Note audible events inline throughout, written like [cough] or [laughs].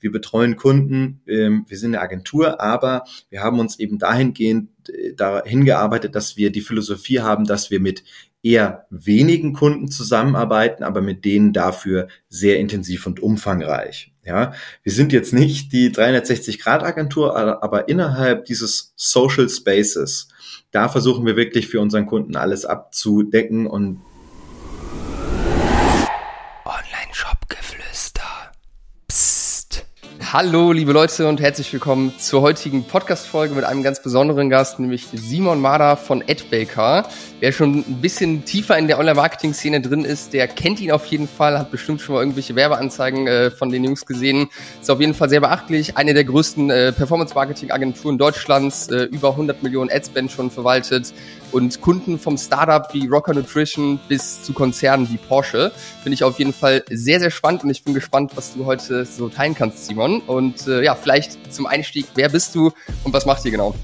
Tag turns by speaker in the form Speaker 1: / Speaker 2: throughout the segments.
Speaker 1: Wir betreuen Kunden, ähm, wir sind eine Agentur, aber wir haben uns eben dahingehend äh, dahin gearbeitet, dass wir die Philosophie haben, dass wir mit eher wenigen Kunden zusammenarbeiten, aber mit denen dafür sehr intensiv und umfangreich. Ja, wir sind jetzt nicht die 360-Grad-Agentur, aber innerhalb dieses Social Spaces, da versuchen wir wirklich für unseren Kunden alles abzudecken und
Speaker 2: Hallo, liebe Leute und herzlich willkommen zur heutigen Podcast-Folge mit einem ganz besonderen Gast, nämlich Simon Mader von AdBaker. Wer schon ein bisschen tiefer in der Online-Marketing-Szene drin ist, der kennt ihn auf jeden Fall, hat bestimmt schon mal irgendwelche Werbeanzeigen äh, von den Jungs gesehen. Ist auf jeden Fall sehr beachtlich. Eine der größten äh, Performance-Marketing-Agenturen Deutschlands, äh, über 100 Millionen Adspend schon verwaltet und Kunden vom Startup wie Rocker Nutrition bis zu Konzernen wie Porsche. Finde ich auf jeden Fall sehr, sehr spannend und ich bin gespannt, was du heute so teilen kannst, Simon. Und äh, ja, vielleicht zum Einstieg, wer bist du und was macht ihr genau?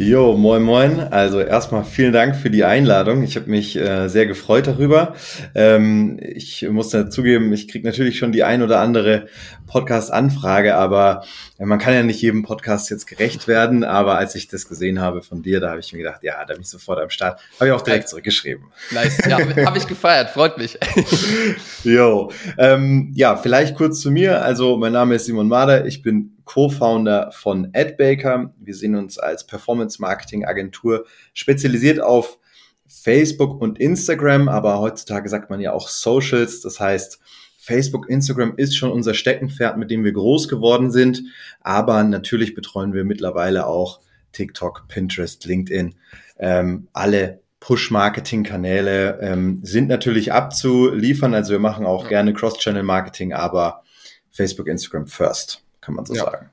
Speaker 1: Jo, moin moin. Also erstmal vielen Dank für die Einladung. Ich habe mich äh, sehr gefreut darüber. Ähm, ich muss dazugeben, ich kriege natürlich schon die ein oder andere Podcast-Anfrage, aber äh, man kann ja nicht jedem Podcast jetzt gerecht werden. Aber als ich das gesehen habe von dir, da habe ich mir gedacht, ja, da bin ich sofort am Start. Habe ich auch direkt zurückgeschrieben.
Speaker 2: Nice, ja, habe ich gefeiert, freut mich. [laughs]
Speaker 1: Jo, ähm, ja, vielleicht kurz zu mir. Also mein Name ist Simon Mader, ich bin Co-Founder von AdBaker. Wir sehen uns als Performance-Marketing-Agentur spezialisiert auf Facebook und Instagram, aber heutzutage sagt man ja auch Socials. Das heißt, Facebook, Instagram ist schon unser Steckenpferd, mit dem wir groß geworden sind. Aber natürlich betreuen wir mittlerweile auch TikTok, Pinterest, LinkedIn, ähm, alle Push-Marketing-Kanäle ähm, sind natürlich abzuliefern. Also wir machen auch gerne Cross-Channel-Marketing, aber Facebook, Instagram first kann man so ja. sagen.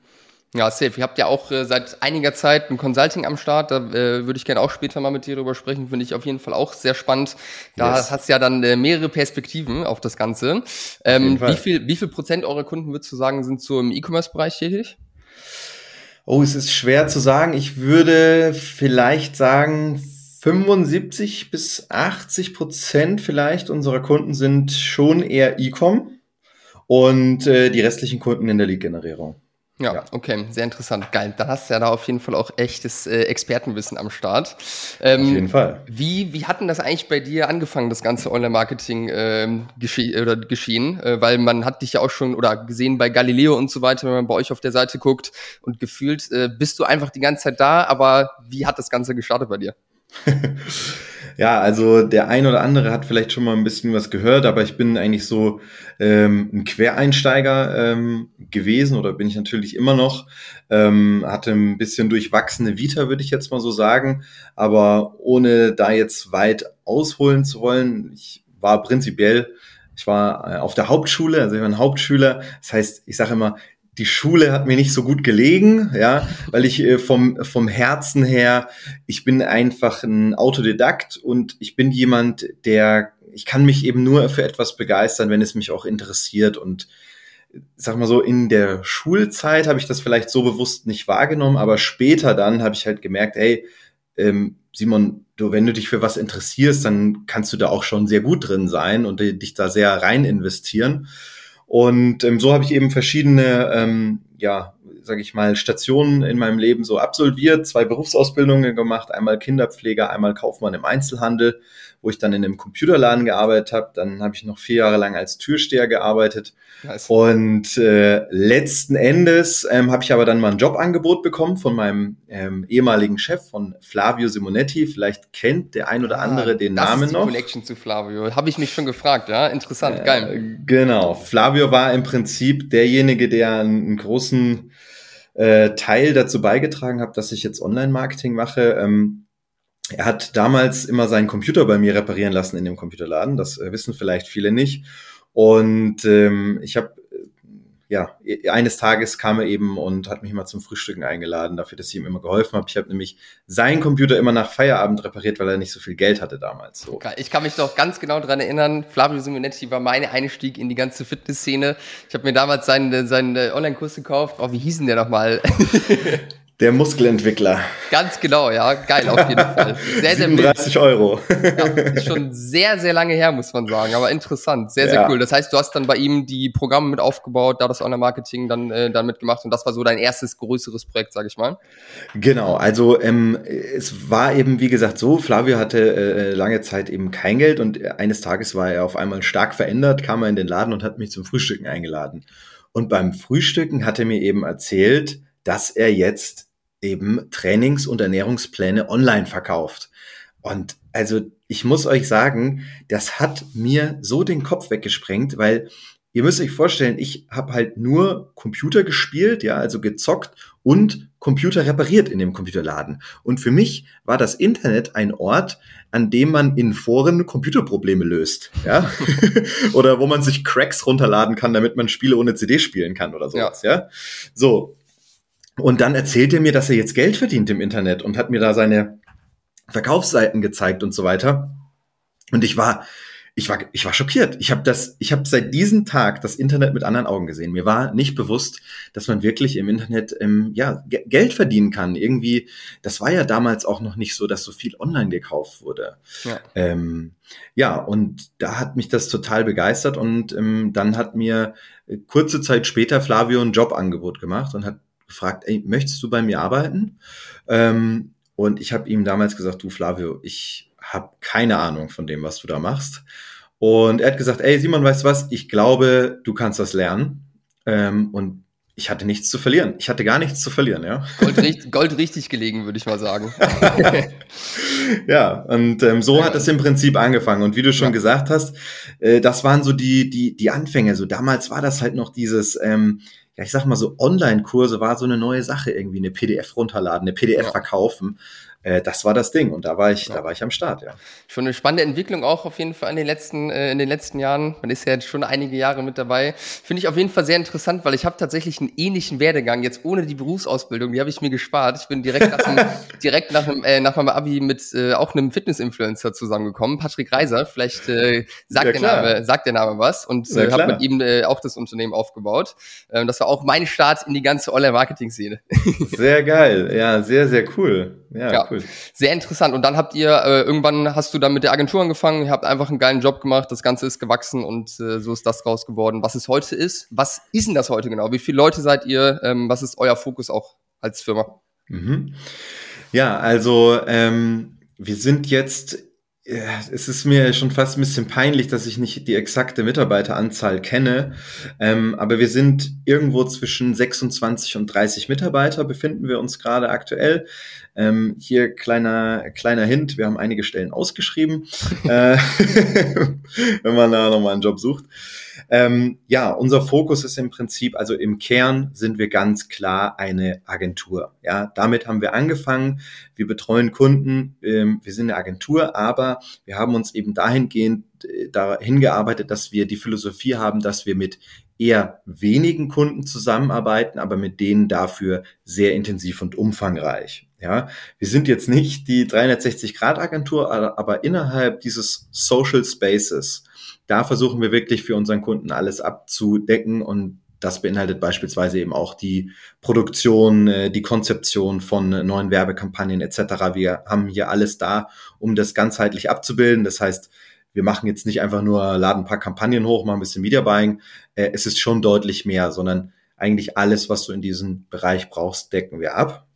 Speaker 2: Ja, safe. Ihr habt ja auch äh, seit einiger Zeit ein Consulting am Start. Da äh, würde ich gerne auch später mal mit dir drüber sprechen. Finde ich auf jeden Fall auch sehr spannend. Da yes. hast du ja dann äh, mehrere Perspektiven auf das Ganze. Ähm, wie viel, wie viel Prozent eurer Kunden würdest du sagen, sind so im E-Commerce-Bereich tätig?
Speaker 1: Oh, es ist schwer zu sagen. Ich würde vielleicht sagen, 75 bis 80 Prozent vielleicht unserer Kunden sind schon eher E-Com und äh, die restlichen Kunden in der Lead-Generierung.
Speaker 2: Ja, ja, okay, sehr interessant. Geil. Dann hast du ja da auf jeden Fall auch echtes äh, Expertenwissen am Start.
Speaker 1: Ähm, auf jeden Fall.
Speaker 2: Wie, wie hat denn das eigentlich bei dir angefangen, das ganze Online-Marketing ähm, gesche oder geschehen? Äh, weil man hat dich ja auch schon oder gesehen bei Galileo und so weiter, wenn man bei euch auf der Seite guckt und gefühlt äh, bist du einfach die ganze Zeit da, aber wie hat das Ganze gestartet bei dir? [laughs]
Speaker 1: ja, also der ein oder andere hat vielleicht schon mal ein bisschen was gehört, aber ich bin eigentlich so ähm, ein Quereinsteiger ähm, gewesen oder bin ich natürlich immer noch. Ähm, hatte ein bisschen durchwachsene Vita, würde ich jetzt mal so sagen, aber ohne da jetzt weit ausholen zu wollen, ich war prinzipiell ich war äh, auf der Hauptschule, also ich war ein Hauptschüler. Das heißt, ich sage immer, die Schule hat mir nicht so gut gelegen, ja, weil ich äh, vom, vom Herzen her, ich bin einfach ein Autodidakt und ich bin jemand, der, ich kann mich eben nur für etwas begeistern, wenn es mich auch interessiert und sag mal so, in der Schulzeit habe ich das vielleicht so bewusst nicht wahrgenommen, aber später dann habe ich halt gemerkt, hey, ähm, Simon, du, wenn du dich für was interessierst, dann kannst du da auch schon sehr gut drin sein und dich da sehr rein investieren. Und ähm, so habe ich eben verschiedene, ähm, ja, sage ich mal, Stationen in meinem Leben so absolviert, zwei Berufsausbildungen gemacht, einmal Kinderpfleger, einmal Kaufmann im Einzelhandel wo ich dann in einem Computerladen gearbeitet habe. Dann habe ich noch vier Jahre lang als Türsteher gearbeitet. Nice. Und äh, letzten Endes ähm, habe ich aber dann mal ein Jobangebot bekommen von meinem ähm, ehemaligen Chef, von Flavio Simonetti. Vielleicht kennt der ein oder ah, andere den Namen ist die noch.
Speaker 2: Connection zu Flavio. Habe ich mich schon gefragt, ja. Interessant, äh, geil.
Speaker 1: Genau. Flavio war im Prinzip derjenige, der einen großen äh, Teil dazu beigetragen hat, dass ich jetzt Online-Marketing mache. Ähm, er hat damals immer seinen Computer bei mir reparieren lassen in dem Computerladen. Das äh, wissen vielleicht viele nicht. Und ähm, ich habe ja, eines Tages kam er eben und hat mich mal zum Frühstücken eingeladen, dafür, dass ich ihm immer geholfen habe. Ich habe nämlich seinen Computer immer nach Feierabend repariert, weil er nicht so viel Geld hatte damals. So.
Speaker 2: Ich kann mich doch ganz genau dran erinnern, Flavio Simonetti war mein Einstieg in die ganze Fitnessszene. Ich habe mir damals seinen, seinen Online-Kurs gekauft. Oh, wie hießen der nochmal? [laughs]
Speaker 1: Der Muskelentwickler.
Speaker 2: Ganz genau, ja. Geil, auf jeden Fall.
Speaker 1: Sehr, sehr 37 wild. Euro.
Speaker 2: Ja, ist schon sehr, sehr lange her, muss man sagen. Aber interessant. Sehr, sehr ja. cool. Das heißt, du hast dann bei ihm die Programme mit aufgebaut, da das Online-Marketing dann, äh, dann mitgemacht und das war so dein erstes größeres Projekt, sag ich mal.
Speaker 1: Genau. Also, ähm, es war eben, wie gesagt, so. Flavio hatte äh, lange Zeit eben kein Geld und eines Tages war er auf einmal stark verändert, kam er in den Laden und hat mich zum Frühstücken eingeladen. Und beim Frühstücken hat er mir eben erzählt, dass er jetzt eben Trainings- und Ernährungspläne online verkauft. Und also ich muss euch sagen, das hat mir so den Kopf weggesprengt, weil ihr müsst euch vorstellen, ich habe halt nur Computer gespielt, ja, also gezockt und Computer repariert in dem Computerladen. Und für mich war das Internet ein Ort, an dem man in Foren Computerprobleme löst, ja, [laughs] oder wo man sich Cracks runterladen kann, damit man Spiele ohne CD spielen kann oder sowas, ja. ja? So, und dann erzählt er mir, dass er jetzt Geld verdient im Internet und hat mir da seine Verkaufsseiten gezeigt und so weiter. Und ich war, ich war, ich war schockiert. Ich habe das, ich habe seit diesem Tag das Internet mit anderen Augen gesehen. Mir war nicht bewusst, dass man wirklich im Internet ähm, ja Geld verdienen kann. Irgendwie, das war ja damals auch noch nicht so, dass so viel online gekauft wurde. Ja, ähm, ja und da hat mich das total begeistert. Und ähm, dann hat mir äh, kurze Zeit später Flavio ein Jobangebot gemacht und hat gefragt, ey, möchtest du bei mir arbeiten? Ähm, und ich habe ihm damals gesagt, du Flavio, ich habe keine Ahnung von dem, was du da machst. Und er hat gesagt, ey Simon, weißt du was? Ich glaube, du kannst das lernen. Ähm, und ich hatte nichts zu verlieren. Ich hatte gar nichts zu verlieren, ja.
Speaker 2: Gold, richtig, Gold richtig gelegen, würde ich mal sagen. [laughs]
Speaker 1: ja, und ähm, so ja. hat es im Prinzip angefangen. Und wie du schon ja. gesagt hast, äh, das waren so die, die, die Anfänge. So damals war das halt noch dieses, ähm, ja, ich sag mal so Online-Kurse war so eine neue Sache irgendwie, eine PDF runterladen, eine PDF ja. verkaufen äh, das war das Ding und da war ich, ja. da war ich am Start, ja.
Speaker 2: Schon eine spannende Entwicklung auch auf jeden Fall in den letzten, äh, in den letzten Jahren. Man ist ja jetzt schon einige Jahre mit dabei. Finde ich auf jeden Fall sehr interessant, weil ich habe tatsächlich einen ähnlichen Werdegang, jetzt ohne die Berufsausbildung, die habe ich mir gespart. Ich bin direkt nach, dem, [laughs] direkt nach, dem, äh, nach meinem Abi mit äh, auch einem Fitness-Influencer zusammengekommen, Patrick Reiser. Vielleicht äh, sagt, ja, der Name, sagt der Name was und äh, habe mit ihm äh, auch das Unternehmen aufgebaut. Ähm, das war auch mein Start in die ganze Online-Marketing-Szene.
Speaker 1: sehr geil, ja, sehr, sehr cool.
Speaker 2: Ja, ja, cool. Sehr interessant. Und dann habt ihr, äh, irgendwann hast du dann mit der Agentur angefangen, ihr habt einfach einen geilen Job gemacht, das Ganze ist gewachsen und äh, so ist das raus geworden, was es heute ist. Was ist denn das heute genau? Wie viele Leute seid ihr? Ähm, was ist euer Fokus auch als Firma?
Speaker 1: Mhm. Ja, also ähm, wir sind jetzt es ist mir schon fast ein bisschen peinlich, dass ich nicht die exakte Mitarbeiteranzahl kenne. Ähm, aber wir sind irgendwo zwischen 26 und 30 Mitarbeiter befinden wir uns gerade aktuell. Ähm, hier kleiner, kleiner Hint, wir haben einige Stellen ausgeschrieben, [laughs] äh, [laughs] wenn man da nochmal einen Job sucht. Ähm, ja, unser Fokus ist im Prinzip, also im Kern sind wir ganz klar eine Agentur. Ja, damit haben wir angefangen. Wir betreuen Kunden. Ähm, wir sind eine Agentur, aber wir haben uns eben dahingehend äh, dahin gearbeitet, dass wir die Philosophie haben, dass wir mit eher wenigen Kunden zusammenarbeiten, aber mit denen dafür sehr intensiv und umfangreich. Ja, wir sind jetzt nicht die 360-Grad-Agentur, aber innerhalb dieses Social Spaces da versuchen wir wirklich für unseren Kunden alles abzudecken und das beinhaltet beispielsweise eben auch die Produktion, äh, die Konzeption von neuen Werbekampagnen etc. Wir haben hier alles da, um das ganzheitlich abzubilden. Das heißt, wir machen jetzt nicht einfach nur, laden ein paar Kampagnen hoch, machen ein bisschen Media Buying. Äh, es ist schon deutlich mehr, sondern eigentlich alles, was du in diesem Bereich brauchst, decken wir ab.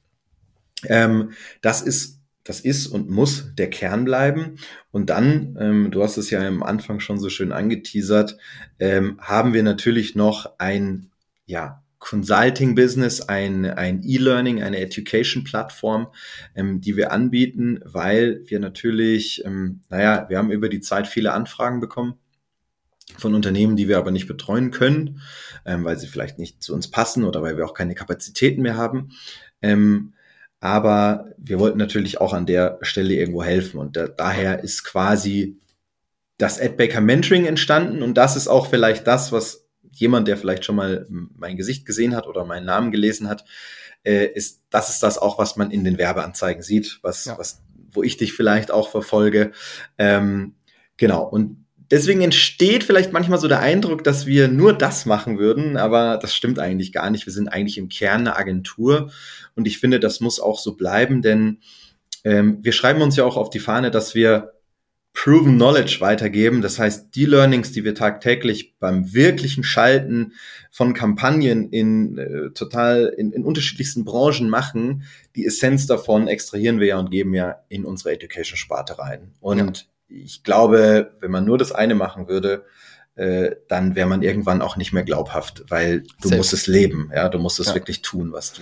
Speaker 1: Ähm, das ist das ist und muss der Kern bleiben. Und dann, ähm, du hast es ja am Anfang schon so schön angeteasert, ähm, haben wir natürlich noch ein, ja, Consulting-Business, ein, ein E-Learning, eine Education-Plattform, ähm, die wir anbieten, weil wir natürlich, ähm, naja, wir haben über die Zeit viele Anfragen bekommen von Unternehmen, die wir aber nicht betreuen können, ähm, weil sie vielleicht nicht zu uns passen oder weil wir auch keine Kapazitäten mehr haben. Ähm, aber wir wollten natürlich auch an der Stelle irgendwo helfen. Und da, daher ist quasi das AdBaker Mentoring entstanden. Und das ist auch vielleicht das, was jemand, der vielleicht schon mal mein Gesicht gesehen hat oder meinen Namen gelesen hat, äh, ist, das ist das auch, was man in den Werbeanzeigen sieht, was, ja. was, wo ich dich vielleicht auch verfolge. Ähm, genau. Und deswegen entsteht vielleicht manchmal so der Eindruck, dass wir nur das machen würden, aber das stimmt eigentlich gar nicht. Wir sind eigentlich im Kern eine Agentur und ich finde, das muss auch so bleiben, denn ähm, wir schreiben uns ja auch auf die Fahne, dass wir Proven Knowledge weitergeben. Das heißt, die Learnings, die wir tagtäglich beim wirklichen Schalten von Kampagnen in äh, total in, in unterschiedlichsten Branchen machen, die Essenz davon extrahieren wir ja und geben ja in unsere Education-Sparte rein. Und ja. Ich glaube, wenn man nur das eine machen würde, äh, dann wäre man irgendwann auch nicht mehr glaubhaft, weil du Safe. musst es leben, ja, du musst es ja. wirklich tun, was du,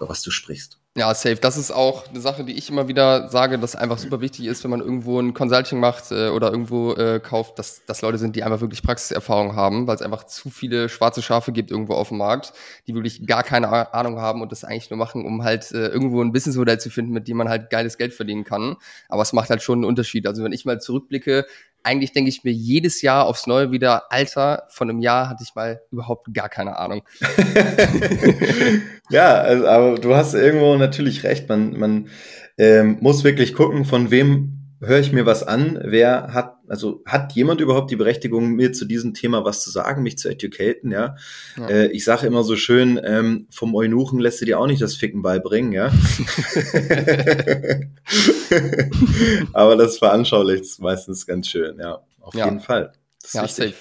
Speaker 1: über was du sprichst.
Speaker 2: Ja, safe. Das ist auch eine Sache, die ich immer wieder sage, dass einfach super wichtig ist, wenn man irgendwo ein Consulting macht äh, oder irgendwo äh, kauft, dass das Leute sind, die einfach wirklich Praxiserfahrung haben, weil es einfach zu viele schwarze Schafe gibt irgendwo auf dem Markt, die wirklich gar keine Ahnung haben und das eigentlich nur machen, um halt äh, irgendwo ein Businessmodell zu finden, mit dem man halt geiles Geld verdienen kann. Aber es macht halt schon einen Unterschied. Also wenn ich mal zurückblicke, eigentlich denke ich mir jedes Jahr aufs Neue wieder, Alter, von einem Jahr hatte ich mal überhaupt gar keine Ahnung. [laughs]
Speaker 1: ja, also, aber du hast irgendwo natürlich recht. Man, man ähm, muss wirklich gucken, von wem höre ich mir was an, wer hat, also hat jemand überhaupt die Berechtigung, mir zu diesem Thema was zu sagen, mich zu educaten, ja. ja. Äh, ich sage immer so schön, ähm, vom Eunuchen lässt du dir auch nicht das Ficken beibringen, ja. [laughs] [laughs] Aber das veranschaulicht meistens ganz schön, ja. Auf ja. jeden Fall
Speaker 2: ja, safe.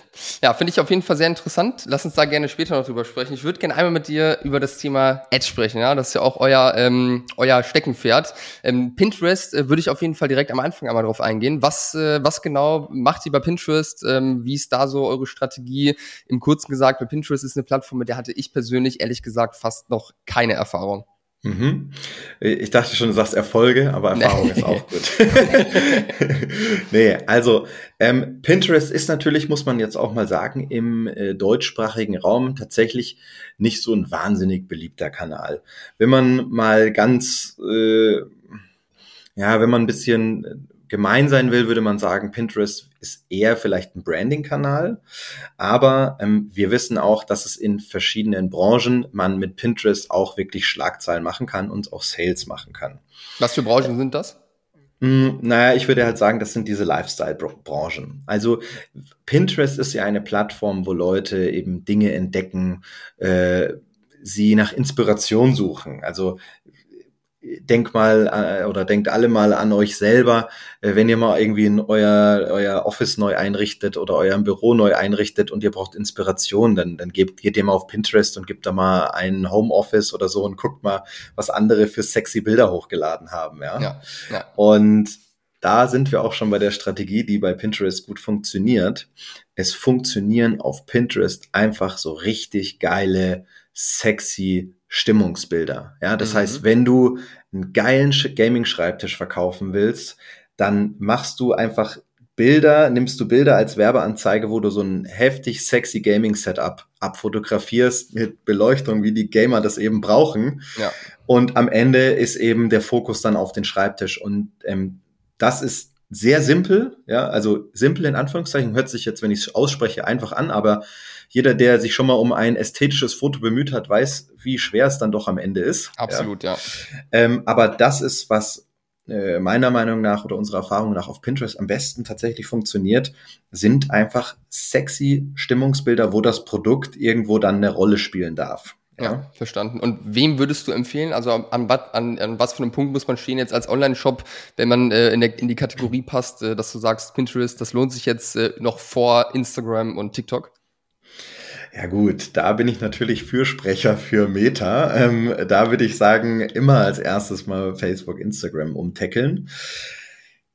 Speaker 2: Ja, finde ich auf jeden Fall sehr interessant. Lass uns da gerne später noch drüber sprechen. Ich würde gerne einmal mit dir über das Thema Ads sprechen. Ja, das ist ja auch euer ähm, euer Steckenpferd. Ähm, Pinterest äh, würde ich auf jeden Fall direkt am Anfang einmal drauf eingehen. Was äh, was genau macht ihr bei Pinterest? Ähm, wie ist da so eure Strategie? Im Kurzen gesagt, bei Pinterest ist eine Plattform, mit der hatte ich persönlich ehrlich gesagt fast noch keine Erfahrung.
Speaker 1: Mhm. Ich dachte schon, du sagst Erfolge, aber Erfahrung ist auch gut. [laughs] nee, also ähm, Pinterest ist natürlich, muss man jetzt auch mal sagen, im äh, deutschsprachigen Raum tatsächlich nicht so ein wahnsinnig beliebter Kanal. Wenn man mal ganz, äh, ja, wenn man ein bisschen gemein sein will, würde man sagen, Pinterest ist eher vielleicht ein Branding-Kanal. Aber ähm, wir wissen auch, dass es in verschiedenen Branchen man mit Pinterest auch wirklich Schlagzeilen machen kann und auch Sales machen kann.
Speaker 2: Was für Branchen sind das?
Speaker 1: Hm, naja, ich würde halt sagen, das sind diese Lifestyle-Branchen. Also Pinterest ist ja eine Plattform, wo Leute eben Dinge entdecken, äh, sie nach Inspiration suchen. Also denk mal äh, oder denkt alle mal an euch selber, äh, wenn ihr mal irgendwie in euer, euer Office neu einrichtet oder euer Büro neu einrichtet und ihr braucht Inspiration, dann, dann gebt, geht ihr mal auf Pinterest und gebt da mal ein Homeoffice oder so und guckt mal, was andere für sexy Bilder hochgeladen haben. Ja? Ja, ja. Und da sind wir auch schon bei der Strategie, die bei Pinterest gut funktioniert. Es funktionieren auf Pinterest einfach so richtig geile, sexy Stimmungsbilder. Ja, das mhm. heißt, wenn du einen geilen Gaming-Schreibtisch verkaufen willst, dann machst du einfach Bilder, nimmst du Bilder als Werbeanzeige, wo du so ein heftig sexy Gaming-Setup abfotografierst mit Beleuchtung, wie die Gamer das eben brauchen. Ja. Und am Ende ist eben der Fokus dann auf den Schreibtisch. Und ähm, das ist sehr simpel, ja, also simpel in Anführungszeichen, hört sich jetzt, wenn ich es ausspreche, einfach an, aber jeder, der sich schon mal um ein ästhetisches Foto bemüht hat, weiß, wie schwer es dann doch am Ende ist.
Speaker 2: Absolut, ja. ja.
Speaker 1: Ähm, aber das ist, was äh, meiner Meinung nach oder unserer Erfahrung nach auf Pinterest am besten tatsächlich funktioniert, sind einfach sexy Stimmungsbilder, wo das Produkt irgendwo dann eine Rolle spielen darf.
Speaker 2: Ja. ja, verstanden. Und wem würdest du empfehlen? Also an, an, an was für einem Punkt muss man stehen jetzt als Online-Shop, wenn man äh, in, der, in die Kategorie passt, äh, dass du sagst, Pinterest, das lohnt sich jetzt äh, noch vor Instagram und TikTok?
Speaker 1: Ja gut, da bin ich natürlich Fürsprecher für Meta. Ähm, da würde ich sagen, immer als erstes mal Facebook, Instagram umtackeln.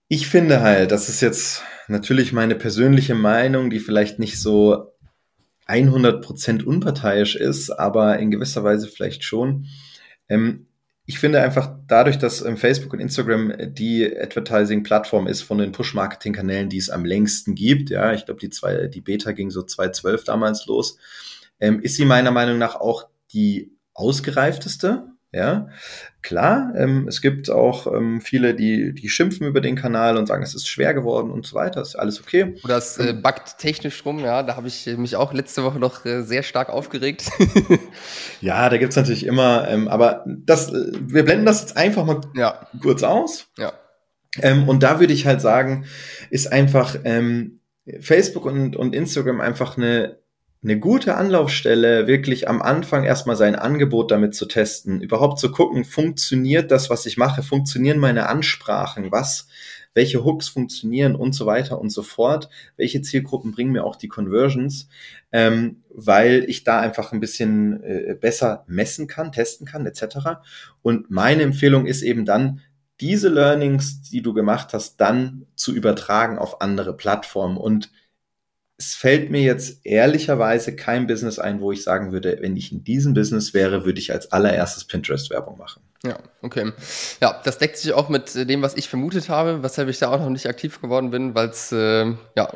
Speaker 1: Ich finde halt, das ist jetzt natürlich meine persönliche Meinung, die vielleicht nicht so 100% unparteiisch ist, aber in gewisser Weise vielleicht schon. Ähm, ich finde einfach dadurch, dass ähm, Facebook und Instagram die Advertising-Plattform ist von den Push-Marketing-Kanälen, die es am längsten gibt, ja, ich glaube, die zwei, die Beta ging so 2012 damals los, ähm, ist sie meiner Meinung nach auch die ausgereifteste ja, klar, ähm, es gibt auch ähm, viele, die, die schimpfen über den Kanal und sagen, es ist schwer geworden und so weiter. Ist alles okay.
Speaker 2: Oder es äh, backt technisch rum, ja. Da habe ich mich auch letzte Woche noch äh, sehr stark aufgeregt. [laughs]
Speaker 1: ja, da gibt's natürlich immer, ähm, aber das, äh, wir blenden das jetzt einfach mal ja. kurz aus. Ja. Ähm, und da würde ich halt sagen, ist einfach, ähm, Facebook und, und Instagram einfach eine, eine gute Anlaufstelle, wirklich am Anfang erstmal sein Angebot damit zu testen, überhaupt zu gucken, funktioniert das, was ich mache, funktionieren meine Ansprachen, was, welche Hooks funktionieren? Und so weiter und so fort, welche Zielgruppen bringen mir auch die Conversions, ähm, weil ich da einfach ein bisschen äh, besser messen kann, testen kann, etc. Und meine Empfehlung ist eben dann, diese Learnings, die du gemacht hast, dann zu übertragen auf andere Plattformen. Und es fällt mir jetzt ehrlicherweise kein Business ein, wo ich sagen würde, wenn ich in diesem Business wäre, würde ich als allererstes Pinterest-Werbung machen.
Speaker 2: Ja, okay. Ja, das deckt sich auch mit dem, was ich vermutet habe, weshalb ich da auch noch nicht aktiv geworden bin, weil es, äh, ja,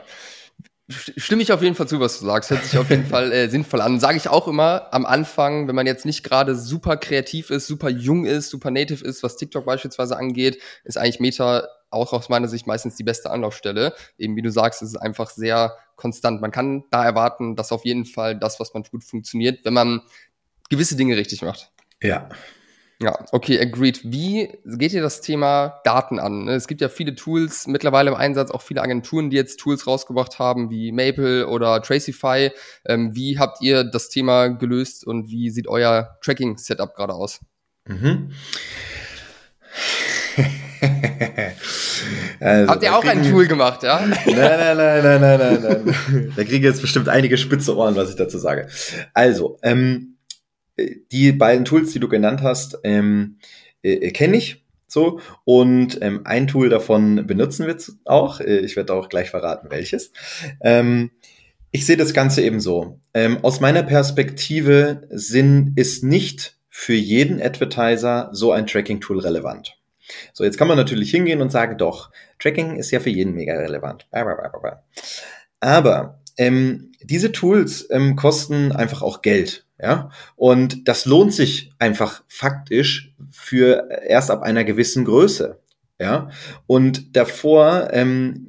Speaker 2: stimme ich auf jeden Fall zu, was du sagst. Hört sich auf jeden [laughs] Fall äh, sinnvoll an. Sage ich auch immer am Anfang, wenn man jetzt nicht gerade super kreativ ist, super jung ist, super native ist, was TikTok beispielsweise angeht, ist eigentlich Meta auch aus meiner Sicht meistens die beste Anlaufstelle. Eben wie du sagst, es ist einfach sehr konstant. Man kann da erwarten, dass auf jeden Fall das, was man tut, funktioniert, wenn man gewisse Dinge richtig macht.
Speaker 1: Ja,
Speaker 2: ja, okay, agreed. Wie geht ihr das Thema Daten an? Ne, es gibt ja viele Tools mittlerweile im Einsatz, auch viele Agenturen, die jetzt Tools rausgebracht haben, wie Maple oder Tracify. Ähm, wie habt ihr das Thema gelöst und wie sieht euer Tracking-Setup gerade aus? Mhm. [laughs] also, Habt ihr auch ein Tool gemacht, ja?
Speaker 1: Nein, [laughs] nein, nein, nein, nein, nein, nein. Da kriege ich jetzt bestimmt einige spitze Ohren, was ich dazu sage. Also, ähm, die beiden Tools, die du genannt hast, ähm, äh, kenne ich so und ähm, ein Tool davon benutzen wir auch. Äh, ich werde auch gleich verraten, welches. Ähm, ich sehe das Ganze eben so. Ähm, aus meiner Perspektive sind, ist nicht für jeden Advertiser so ein Tracking-Tool relevant. So, jetzt kann man natürlich hingehen und sagen, doch, Tracking ist ja für jeden mega relevant. Aber ähm, diese Tools ähm, kosten einfach auch Geld. Ja, und das lohnt sich einfach faktisch für erst ab einer gewissen Größe. Ja, und davor, ähm,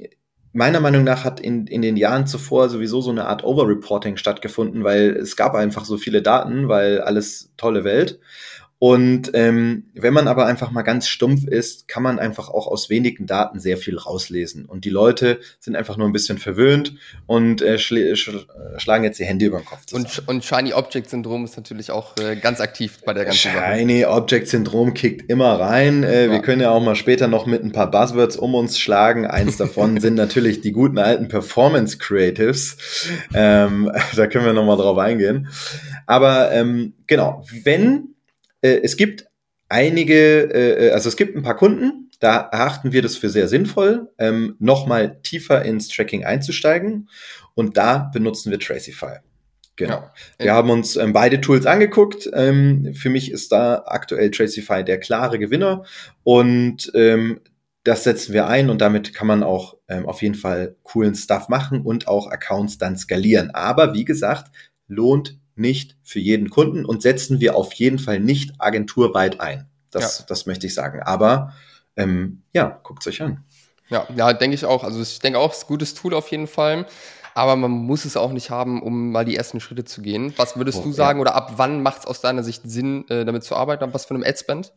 Speaker 1: meiner Meinung nach hat in, in den Jahren zuvor sowieso so eine Art Overreporting stattgefunden, weil es gab einfach so viele Daten, weil alles tolle Welt. Und ähm, wenn man aber einfach mal ganz stumpf ist, kann man einfach auch aus wenigen Daten sehr viel rauslesen. Und die Leute sind einfach nur ein bisschen verwöhnt und äh, schl schl schlagen jetzt die Hände über den Kopf.
Speaker 2: Und, und Shiny Object Syndrom ist natürlich auch äh, ganz aktiv bei der ganzen
Speaker 1: Shiny Sache. Object Syndrom kickt immer rein. Äh, ja. Wir können ja auch mal später noch mit ein paar Buzzwords um uns schlagen. Eins davon [laughs] sind natürlich die guten alten Performance Creatives. Ähm, [laughs] da können wir noch mal drauf eingehen. Aber ähm, genau, wenn äh, es gibt einige, äh, äh, also es gibt ein paar Kunden, da erachten wir das für sehr sinnvoll, ähm, nochmal tiefer ins Tracking einzusteigen. Und da benutzen wir Tracify. Genau. Ja. Wir haben uns ähm, beide Tools angeguckt. Ähm, für mich ist da aktuell Tracify der klare Gewinner. Und ähm, das setzen wir ein und damit kann man auch ähm, auf jeden Fall coolen Stuff machen und auch Accounts dann skalieren. Aber wie gesagt, lohnt nicht für jeden Kunden und setzen wir auf jeden Fall nicht agenturweit ein. Das, ja. das möchte ich sagen. Aber ähm, ja, guckt es euch an.
Speaker 2: Ja, ja, denke ich auch. Also ich denke auch, es ist ein gutes Tool auf jeden Fall. Aber man muss es auch nicht haben, um mal die ersten Schritte zu gehen. Was würdest oh, du sagen ja. oder ab wann macht es aus deiner Sicht Sinn, äh, damit zu arbeiten? Ab was für einem Adspend?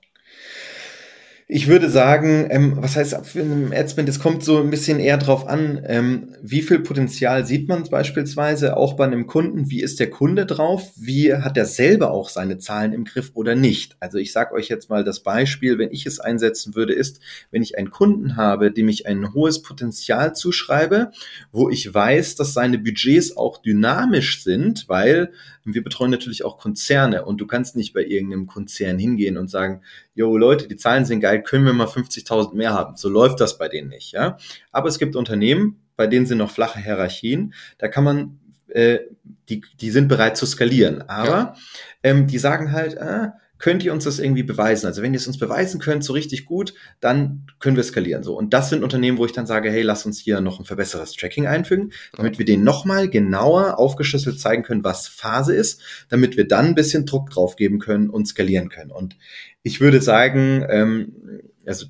Speaker 1: Ich würde sagen, ähm, was heißt einem Adspend? Es kommt so ein bisschen eher drauf an, ähm, wie viel Potenzial sieht man beispielsweise auch bei einem Kunden? Wie ist der Kunde drauf? Wie hat er selber auch seine Zahlen im Griff oder nicht? Also ich sage euch jetzt mal das Beispiel, wenn ich es einsetzen würde, ist, wenn ich einen Kunden habe, dem ich ein hohes Potenzial zuschreibe, wo ich weiß, dass seine Budgets auch dynamisch sind, weil wir betreuen natürlich auch Konzerne und du kannst nicht bei irgendeinem Konzern hingehen und sagen, yo Leute, die Zahlen sind geil, können wir mal 50.000 mehr haben. So läuft das bei denen nicht, ja. Aber es gibt Unternehmen, bei denen sind noch flache Hierarchien. Da kann man, äh, die, die sind bereit zu skalieren. Aber ja. ähm, die sagen halt, äh, könnt ihr uns das irgendwie beweisen? Also wenn ihr es uns beweisen könnt, so richtig gut, dann können wir skalieren. So. Und das sind Unternehmen, wo ich dann sage, hey, lass uns hier noch ein verbessertes Tracking einfügen, damit wir denen nochmal genauer aufgeschlüsselt zeigen können, was Phase ist, damit wir dann ein bisschen Druck drauf geben können und skalieren können. Und ich würde sagen, ähm, also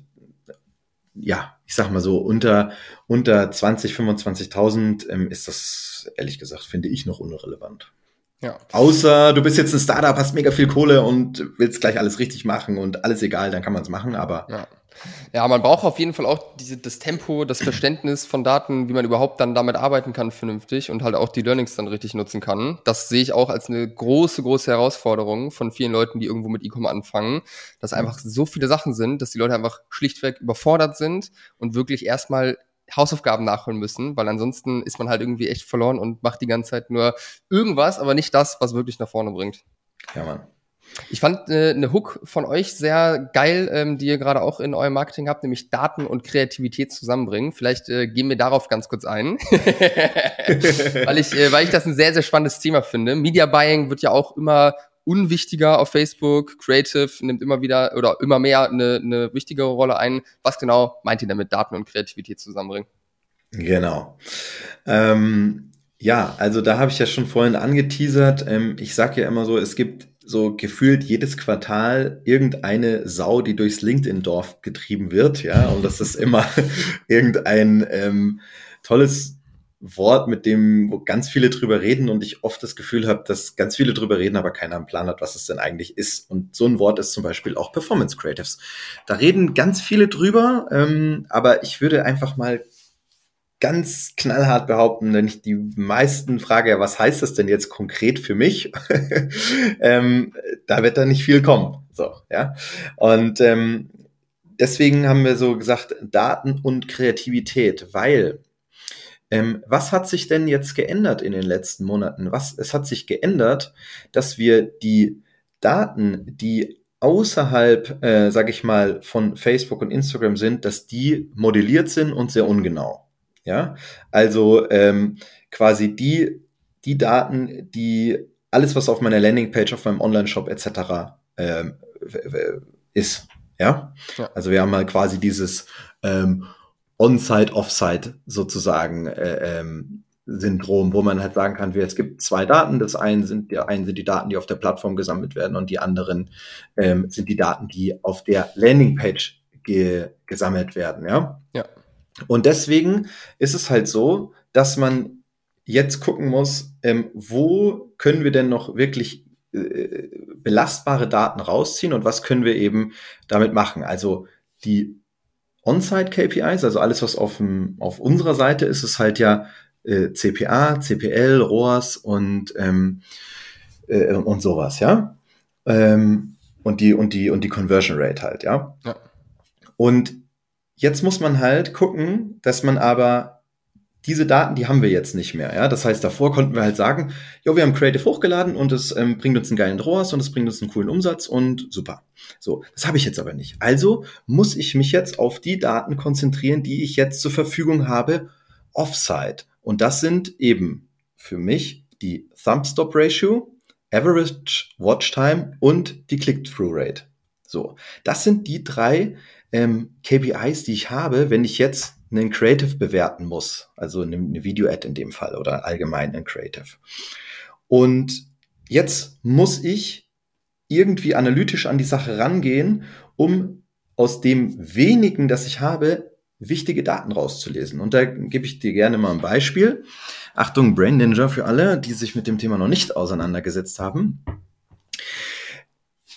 Speaker 1: ja, ich sag mal so, unter, unter 20, 25.000 ähm, ist das, ehrlich gesagt, finde ich noch unrelevant. Ja. Außer du bist jetzt ein Startup, hast mega viel Kohle und willst gleich alles richtig machen und alles egal, dann kann man es machen, aber.
Speaker 2: Ja. Ja, man braucht auf jeden Fall auch diese, das Tempo, das Verständnis von Daten, wie man überhaupt dann damit arbeiten kann vernünftig und halt auch die Learnings dann richtig nutzen kann. Das sehe ich auch als eine große, große Herausforderung von vielen Leuten, die irgendwo mit E-Com anfangen, dass einfach so viele Sachen sind, dass die Leute einfach schlichtweg überfordert sind und wirklich erstmal Hausaufgaben nachholen müssen, weil ansonsten ist man halt irgendwie echt verloren und macht die ganze Zeit nur irgendwas, aber nicht das, was wirklich nach vorne bringt.
Speaker 1: Ja, Mann.
Speaker 2: Ich fand äh, eine Hook von euch sehr geil, ähm, die ihr gerade auch in eurem Marketing habt, nämlich Daten und Kreativität zusammenbringen. Vielleicht äh, gehen wir darauf ganz kurz ein, [laughs] weil ich, äh, weil ich das ein sehr sehr spannendes Thema finde. Media Buying wird ja auch immer unwichtiger auf Facebook. Creative nimmt immer wieder oder immer mehr eine, eine wichtigere Rolle ein. Was genau meint ihr damit Daten und Kreativität zusammenbringen?
Speaker 1: Genau. Ähm, ja, also da habe ich ja schon vorhin angeteasert. Ähm, ich sage ja immer so, es gibt so gefühlt jedes Quartal irgendeine Sau, die durchs LinkedIn-Dorf getrieben wird, ja, und das ist immer [laughs] irgendein ähm, tolles Wort, mit dem wo ganz viele drüber reden und ich oft das Gefühl habe, dass ganz viele drüber reden, aber keiner einen Plan hat, was es denn eigentlich ist. Und so ein Wort ist zum Beispiel auch Performance Creatives. Da reden ganz viele drüber, ähm, aber ich würde einfach mal ganz knallhart behaupten, wenn ich die meisten frage, ja, was heißt das denn jetzt konkret für mich? [laughs] ähm, da wird da nicht viel kommen. So, ja. Und ähm, deswegen haben wir so gesagt, Daten und Kreativität, weil ähm, was hat sich denn jetzt geändert in den letzten Monaten? Was, es hat sich geändert, dass wir die Daten, die außerhalb, äh, sage ich mal, von Facebook und Instagram sind, dass die modelliert sind und sehr ungenau. Ja, also ähm, quasi die, die Daten, die alles, was auf meiner Landingpage, auf meinem Online-Shop etc. Ähm, ist. Ja? ja? also wir haben mal quasi dieses ähm, On-Site, Off-Site sozusagen äh, ähm, Syndrom, wo man halt sagen kann, es gibt zwei Daten. Das eine sind, die einen sind die Daten, die auf der Plattform gesammelt werden und die anderen ähm, sind die Daten, die auf der Landingpage ge gesammelt werden. Ja.
Speaker 2: ja.
Speaker 1: Und deswegen ist es halt so, dass man jetzt gucken muss, ähm, wo können wir denn noch wirklich äh, belastbare Daten rausziehen und was können wir eben damit machen. Also die On-Site-KPIs, also alles, was auf, dem, auf unserer Seite ist, ist halt ja äh, CPA, CPL, ROAS und, ähm, äh, und sowas, ja. Ähm, und die, und die, und die Conversion Rate halt, ja. ja. Und jetzt muss man halt gucken, dass man aber diese Daten, die haben wir jetzt nicht mehr. Ja? Das heißt, davor konnten wir halt sagen, ja, wir haben Creative hochgeladen und es ähm, bringt uns einen geilen ROAS und es bringt uns einen coolen Umsatz und super. So, das habe ich jetzt aber nicht. Also muss ich mich jetzt auf die Daten konzentrieren, die ich jetzt zur Verfügung habe, offsite. Und das sind eben für mich die Thumbstop Ratio, Average Watch Time und die Click-Through Rate. So, das sind die drei ähm, KPIs, die ich habe, wenn ich jetzt einen Creative bewerten muss, also eine, eine Video-Ad in dem Fall oder allgemein ein Creative. Und jetzt muss ich irgendwie analytisch an die Sache rangehen, um aus dem wenigen, das ich habe, wichtige Daten rauszulesen. Und da gebe ich dir gerne mal ein Beispiel. Achtung, Brain Ninja für alle, die sich mit dem Thema noch nicht auseinandergesetzt haben.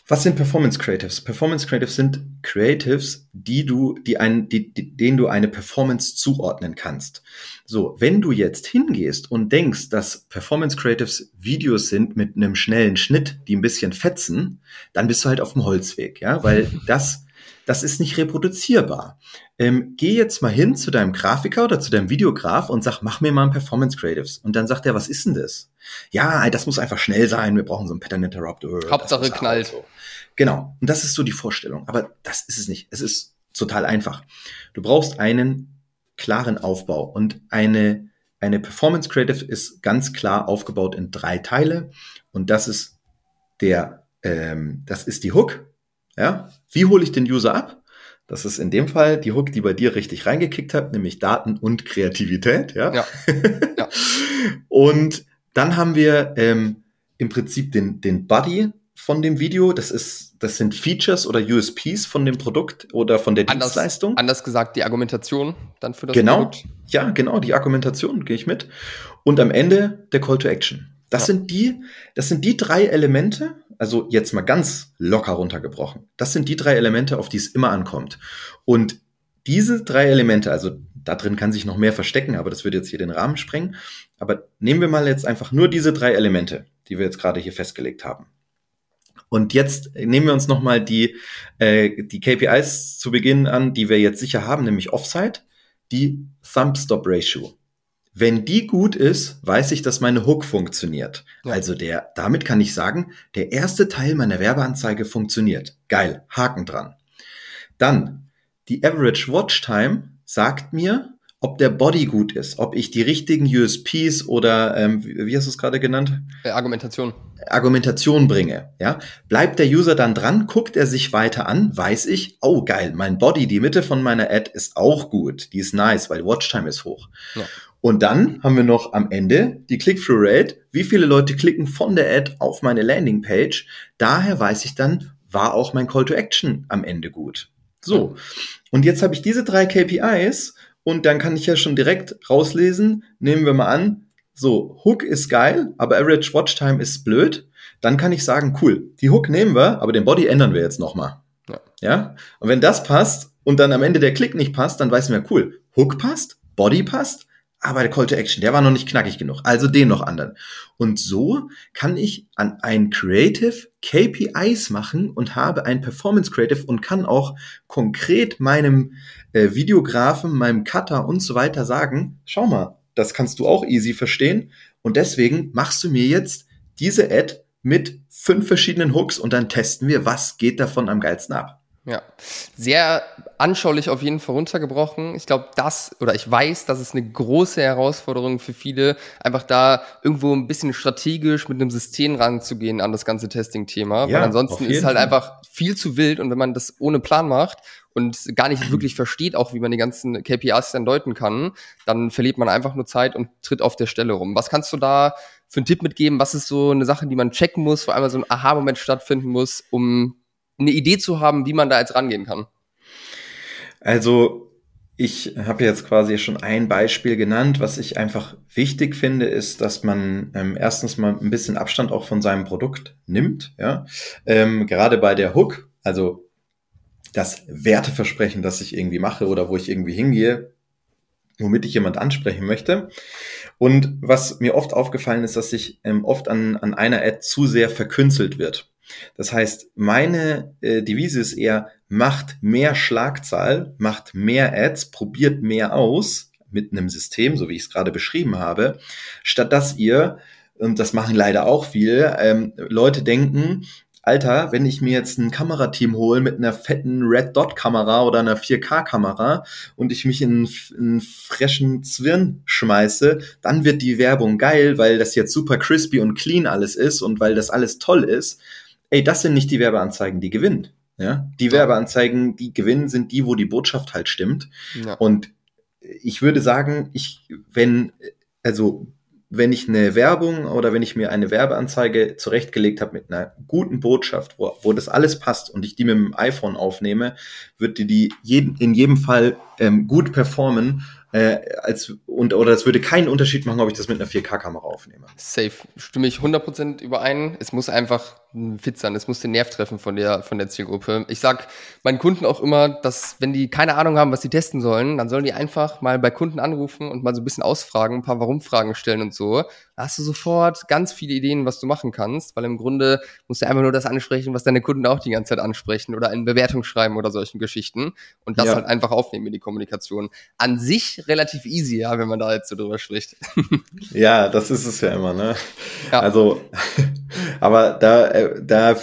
Speaker 1: Was sind Performance Creatives? Performance Creatives sind Creatives, die du, die ein, die, die, denen du eine Performance zuordnen kannst. So, wenn du jetzt hingehst und denkst, dass Performance Creatives Videos sind mit einem schnellen Schnitt, die ein bisschen fetzen, dann bist du halt auf dem Holzweg, ja, weil [laughs] das das ist nicht reproduzierbar. Ähm, geh jetzt mal hin zu deinem Grafiker oder zu deinem Videograf und sag, mach mir mal ein Performance Creatives. Und dann sagt er, was ist denn das? Ja, das muss einfach schnell sein. Wir brauchen so einen Pattern Interrupter.
Speaker 2: Hauptsache knallt. So.
Speaker 1: Genau. Und das ist so die Vorstellung. Aber das ist es nicht. Es ist total einfach. Du brauchst einen klaren Aufbau und eine, eine Performance Creative ist ganz klar aufgebaut in drei Teile. Und das ist der, ähm, das ist die Hook, ja? Wie hole ich den User ab? Das ist in dem Fall die Hook, die bei dir richtig reingekickt hat, nämlich Daten und Kreativität. Ja. ja. [laughs] ja. und dann haben wir ähm, im Prinzip den, den Body von dem Video. Das ist, das sind Features oder USPs von dem Produkt oder von der
Speaker 2: anders,
Speaker 1: Dienstleistung.
Speaker 2: Anders gesagt, die Argumentation dann für das
Speaker 1: genau, Produkt. Ja, genau, die Argumentation gehe ich mit. Und am Ende der Call to Action. Das ja. sind die, das sind die drei Elemente, also jetzt mal ganz locker runtergebrochen. Das sind die drei Elemente, auf die es immer ankommt. Und diese drei Elemente, also da drin kann sich noch mehr verstecken, aber das würde jetzt hier den Rahmen sprengen. Aber nehmen wir mal jetzt einfach nur diese drei Elemente, die wir jetzt gerade hier festgelegt haben. Und jetzt nehmen wir uns nochmal die, äh, die KPIs zu Beginn an, die wir jetzt sicher haben, nämlich Offside, die Thumb-Stop-Ratio. Wenn die gut ist, weiß ich, dass meine Hook funktioniert. Ja. Also der, damit kann ich sagen, der erste Teil meiner Werbeanzeige funktioniert. Geil, Haken dran. Dann, die Average Watch Time sagt mir, ob der Body gut ist, ob ich die richtigen USPs oder ähm, wie hast du es gerade genannt?
Speaker 2: Äh, Argumentation.
Speaker 1: Argumentation bringe. Ja, bleibt der User dann dran, guckt er sich weiter an, weiß ich, oh geil, mein Body, die Mitte von meiner Ad ist auch gut, die ist nice, weil Watchtime ist hoch. Ja. Und dann haben wir noch am Ende die Click-Through-Rate, wie viele Leute klicken von der Ad auf meine Landingpage. Daher weiß ich dann, war auch mein Call to Action am Ende gut. So, und jetzt habe ich diese drei KPIs und dann kann ich ja schon direkt rauslesen, nehmen wir mal an, so, Hook ist geil, aber Average Watch Time ist blöd. Dann kann ich sagen, cool, die Hook nehmen wir, aber den Body ändern wir jetzt nochmal. Ja. ja. Und wenn das passt und dann am Ende der Klick nicht passt, dann weiß wir, cool, Hook passt, Body passt, aber der Call to Action, der war noch nicht knackig genug. Also den noch anderen. Und so kann ich an ein Creative KPIs machen und habe ein Performance Creative und kann auch konkret meinem äh, Videografen, meinem Cutter und so weiter sagen, schau mal, das kannst du auch easy verstehen. Und deswegen machst du mir jetzt diese Ad mit fünf verschiedenen Hooks und dann testen wir, was geht davon am geilsten ab.
Speaker 2: Ja, sehr anschaulich auf jeden Fall runtergebrochen. Ich glaube, das oder ich weiß, das ist eine große Herausforderung für viele, einfach da irgendwo ein bisschen strategisch mit einem System ranzugehen an das ganze Testing-Thema. Ja, weil ansonsten ist es halt einfach viel zu wild und wenn man das ohne Plan macht und gar nicht wirklich versteht, auch wie man die ganzen KPIs dann deuten kann, dann verliert man einfach nur Zeit und tritt auf der Stelle rum. Was kannst du da für einen Tipp mitgeben? Was ist so eine Sache, die man checken muss, wo einmal so ein Aha-Moment stattfinden muss, um eine Idee zu haben, wie man da jetzt rangehen kann?
Speaker 1: Also ich habe jetzt quasi schon ein Beispiel genannt. Was ich einfach wichtig finde, ist, dass man ähm, erstens mal ein bisschen Abstand auch von seinem Produkt nimmt. Ja, ähm, gerade bei der Hook, also das Werteversprechen, das ich irgendwie mache oder wo ich irgendwie hingehe, womit ich jemand ansprechen möchte. Und was mir oft aufgefallen ist, dass sich ähm, oft an, an einer Ad zu sehr verkünstelt wird. Das heißt, meine äh, Devise ist eher, macht mehr Schlagzahl, macht mehr Ads, probiert mehr aus mit einem System, so wie ich es gerade beschrieben habe, statt dass ihr, und das machen leider auch viele, ähm, Leute denken, Alter, wenn ich mir jetzt ein Kamerateam hole mit einer fetten Red Dot Kamera oder einer 4K Kamera und ich mich in einen frischen Zwirn schmeiße, dann wird die Werbung geil, weil das jetzt super crispy und clean alles ist und weil das alles toll ist ey, das sind nicht die Werbeanzeigen, die gewinnen. Ja, die ja. Werbeanzeigen, die gewinnen, sind die, wo die Botschaft halt stimmt. Ja. Und ich würde sagen, ich, wenn, also, wenn ich eine Werbung oder wenn ich mir eine Werbeanzeige zurechtgelegt habe mit einer guten Botschaft, wo, wo das alles passt und ich die mit dem iPhone aufnehme, wird die, die jeden, in jedem Fall ähm, gut performen äh, als und oder es würde keinen Unterschied machen, ob ich das mit einer 4K-Kamera aufnehme.
Speaker 2: Safe, stimme ich 100% überein. Es muss einfach fit sein, es muss den Nerv treffen von der von der Zielgruppe. Ich sag meinen Kunden auch immer, dass wenn die keine Ahnung haben, was sie testen sollen, dann sollen die einfach mal bei Kunden anrufen und mal so ein bisschen ausfragen, ein paar Warum-Fragen stellen und so. Da hast du sofort ganz viele Ideen, was du machen kannst, weil im Grunde musst du einfach nur das ansprechen, was deine Kunden auch die ganze Zeit ansprechen oder in Bewertung schreiben oder solchen Geschichten und das ja. halt einfach aufnehmen in die Kommunikation. An sich relativ easy, ja, wenn man da jetzt so drüber spricht. [laughs]
Speaker 1: ja, das ist es ja immer, ne? Ja. Also, aber da, äh, da,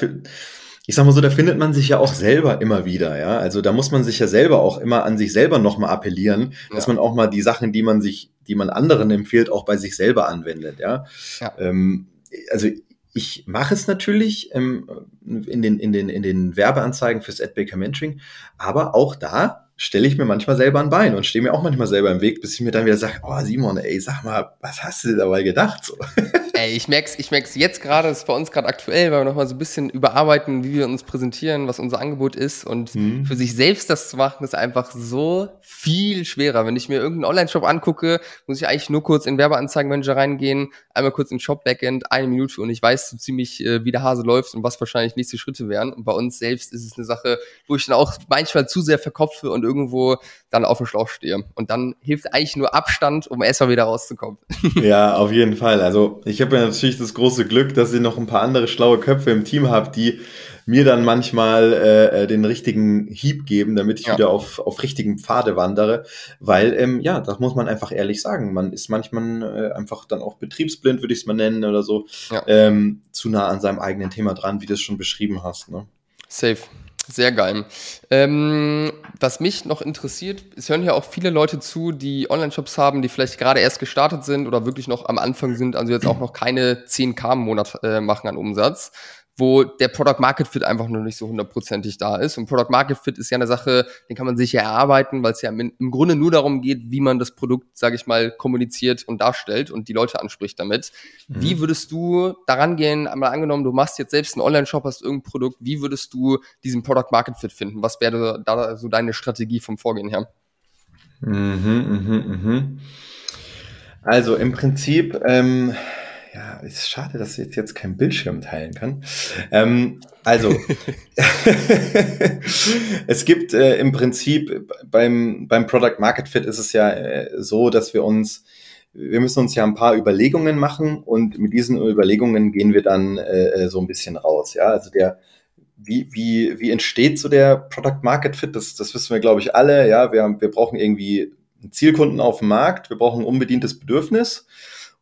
Speaker 1: ich sag mal so, da findet man sich ja auch selber immer wieder, ja. Also da muss man sich ja selber auch immer an sich selber nochmal appellieren, ja. dass man auch mal die Sachen, die man sich, die man anderen empfiehlt, auch bei sich selber anwendet, ja. ja. Ähm, also ich mache es natürlich ähm, in, den, in, den, in den Werbeanzeigen fürs AdBaker Mentoring, aber auch da stelle ich mir manchmal selber ein Bein und stehe mir auch manchmal selber im Weg, bis ich mir dann wieder sage, oh Simon, ey, sag mal, was hast du dir dabei gedacht? So. [laughs]
Speaker 2: Ey, ich merk's, ich merk's jetzt gerade, das ist bei uns gerade aktuell, weil wir nochmal so ein bisschen überarbeiten, wie wir uns präsentieren, was unser Angebot ist. Und mhm. für sich selbst das zu machen, ist einfach so viel schwerer. Wenn ich mir irgendeinen Online-Shop angucke, muss ich eigentlich nur kurz in Werbeanzeigenmanager reingehen, einmal kurz in Shop-Backend, eine Minute und ich weiß so ziemlich, äh, wie der Hase läuft und was wahrscheinlich nächste Schritte wären. Und bei uns selbst ist es eine Sache, wo ich dann auch manchmal zu sehr verkopfe und irgendwo dann auf dem Schlauch stehe. Und dann hilft eigentlich nur Abstand, um erstmal wieder rauszukommen. [laughs]
Speaker 1: Ja, auf jeden Fall. Also ich habe ja natürlich das große Glück, dass ich noch ein paar andere schlaue Köpfe im Team habe, die mir dann manchmal äh, äh, den richtigen Hieb geben, damit ich ja. wieder auf, auf richtigen Pfade wandere. Weil, ähm, ja, das muss man einfach ehrlich sagen. Man ist manchmal äh, einfach dann auch betriebsblind, würde ich es mal nennen, oder so, ja. ähm, zu nah an seinem eigenen Thema dran, wie du es schon beschrieben hast. Ne?
Speaker 2: Safe. Sehr geil. Ähm, was mich noch interessiert, es hören ja auch viele Leute zu, die Online-Shops haben, die vielleicht gerade erst gestartet sind oder wirklich noch am Anfang sind, also jetzt auch noch keine 10k im Monat äh, machen an Umsatz wo der Product Market Fit einfach noch nicht so hundertprozentig da ist. Und Product Market Fit ist ja eine Sache, den kann man sich ja erarbeiten, weil es ja im, im Grunde nur darum geht, wie man das Produkt, sage ich mal, kommuniziert und darstellt und die Leute anspricht damit. Mhm. Wie würdest du daran gehen, einmal angenommen, du machst jetzt selbst einen Online-Shop, hast irgendein Produkt, wie würdest du diesen Product Market Fit finden? Was wäre da so deine Strategie vom Vorgehen her?
Speaker 1: Mhm, mhm, mhm. Also im Prinzip, ähm, ja, ist schade, dass ich jetzt keinen Bildschirm teilen kann. Ähm, also, [laughs] es gibt äh, im Prinzip beim, beim Product Market Fit ist es ja äh, so, dass wir uns, wir müssen uns ja ein paar Überlegungen machen und mit diesen Überlegungen gehen wir dann äh, äh so ein bisschen raus. Ja, also der, wie, wie, wie entsteht so der Product Market Fit? Das, das wissen wir, glaube ich, alle. Ja, wir, wir brauchen irgendwie einen Zielkunden auf dem Markt, wir brauchen ein unbedientes Bedürfnis.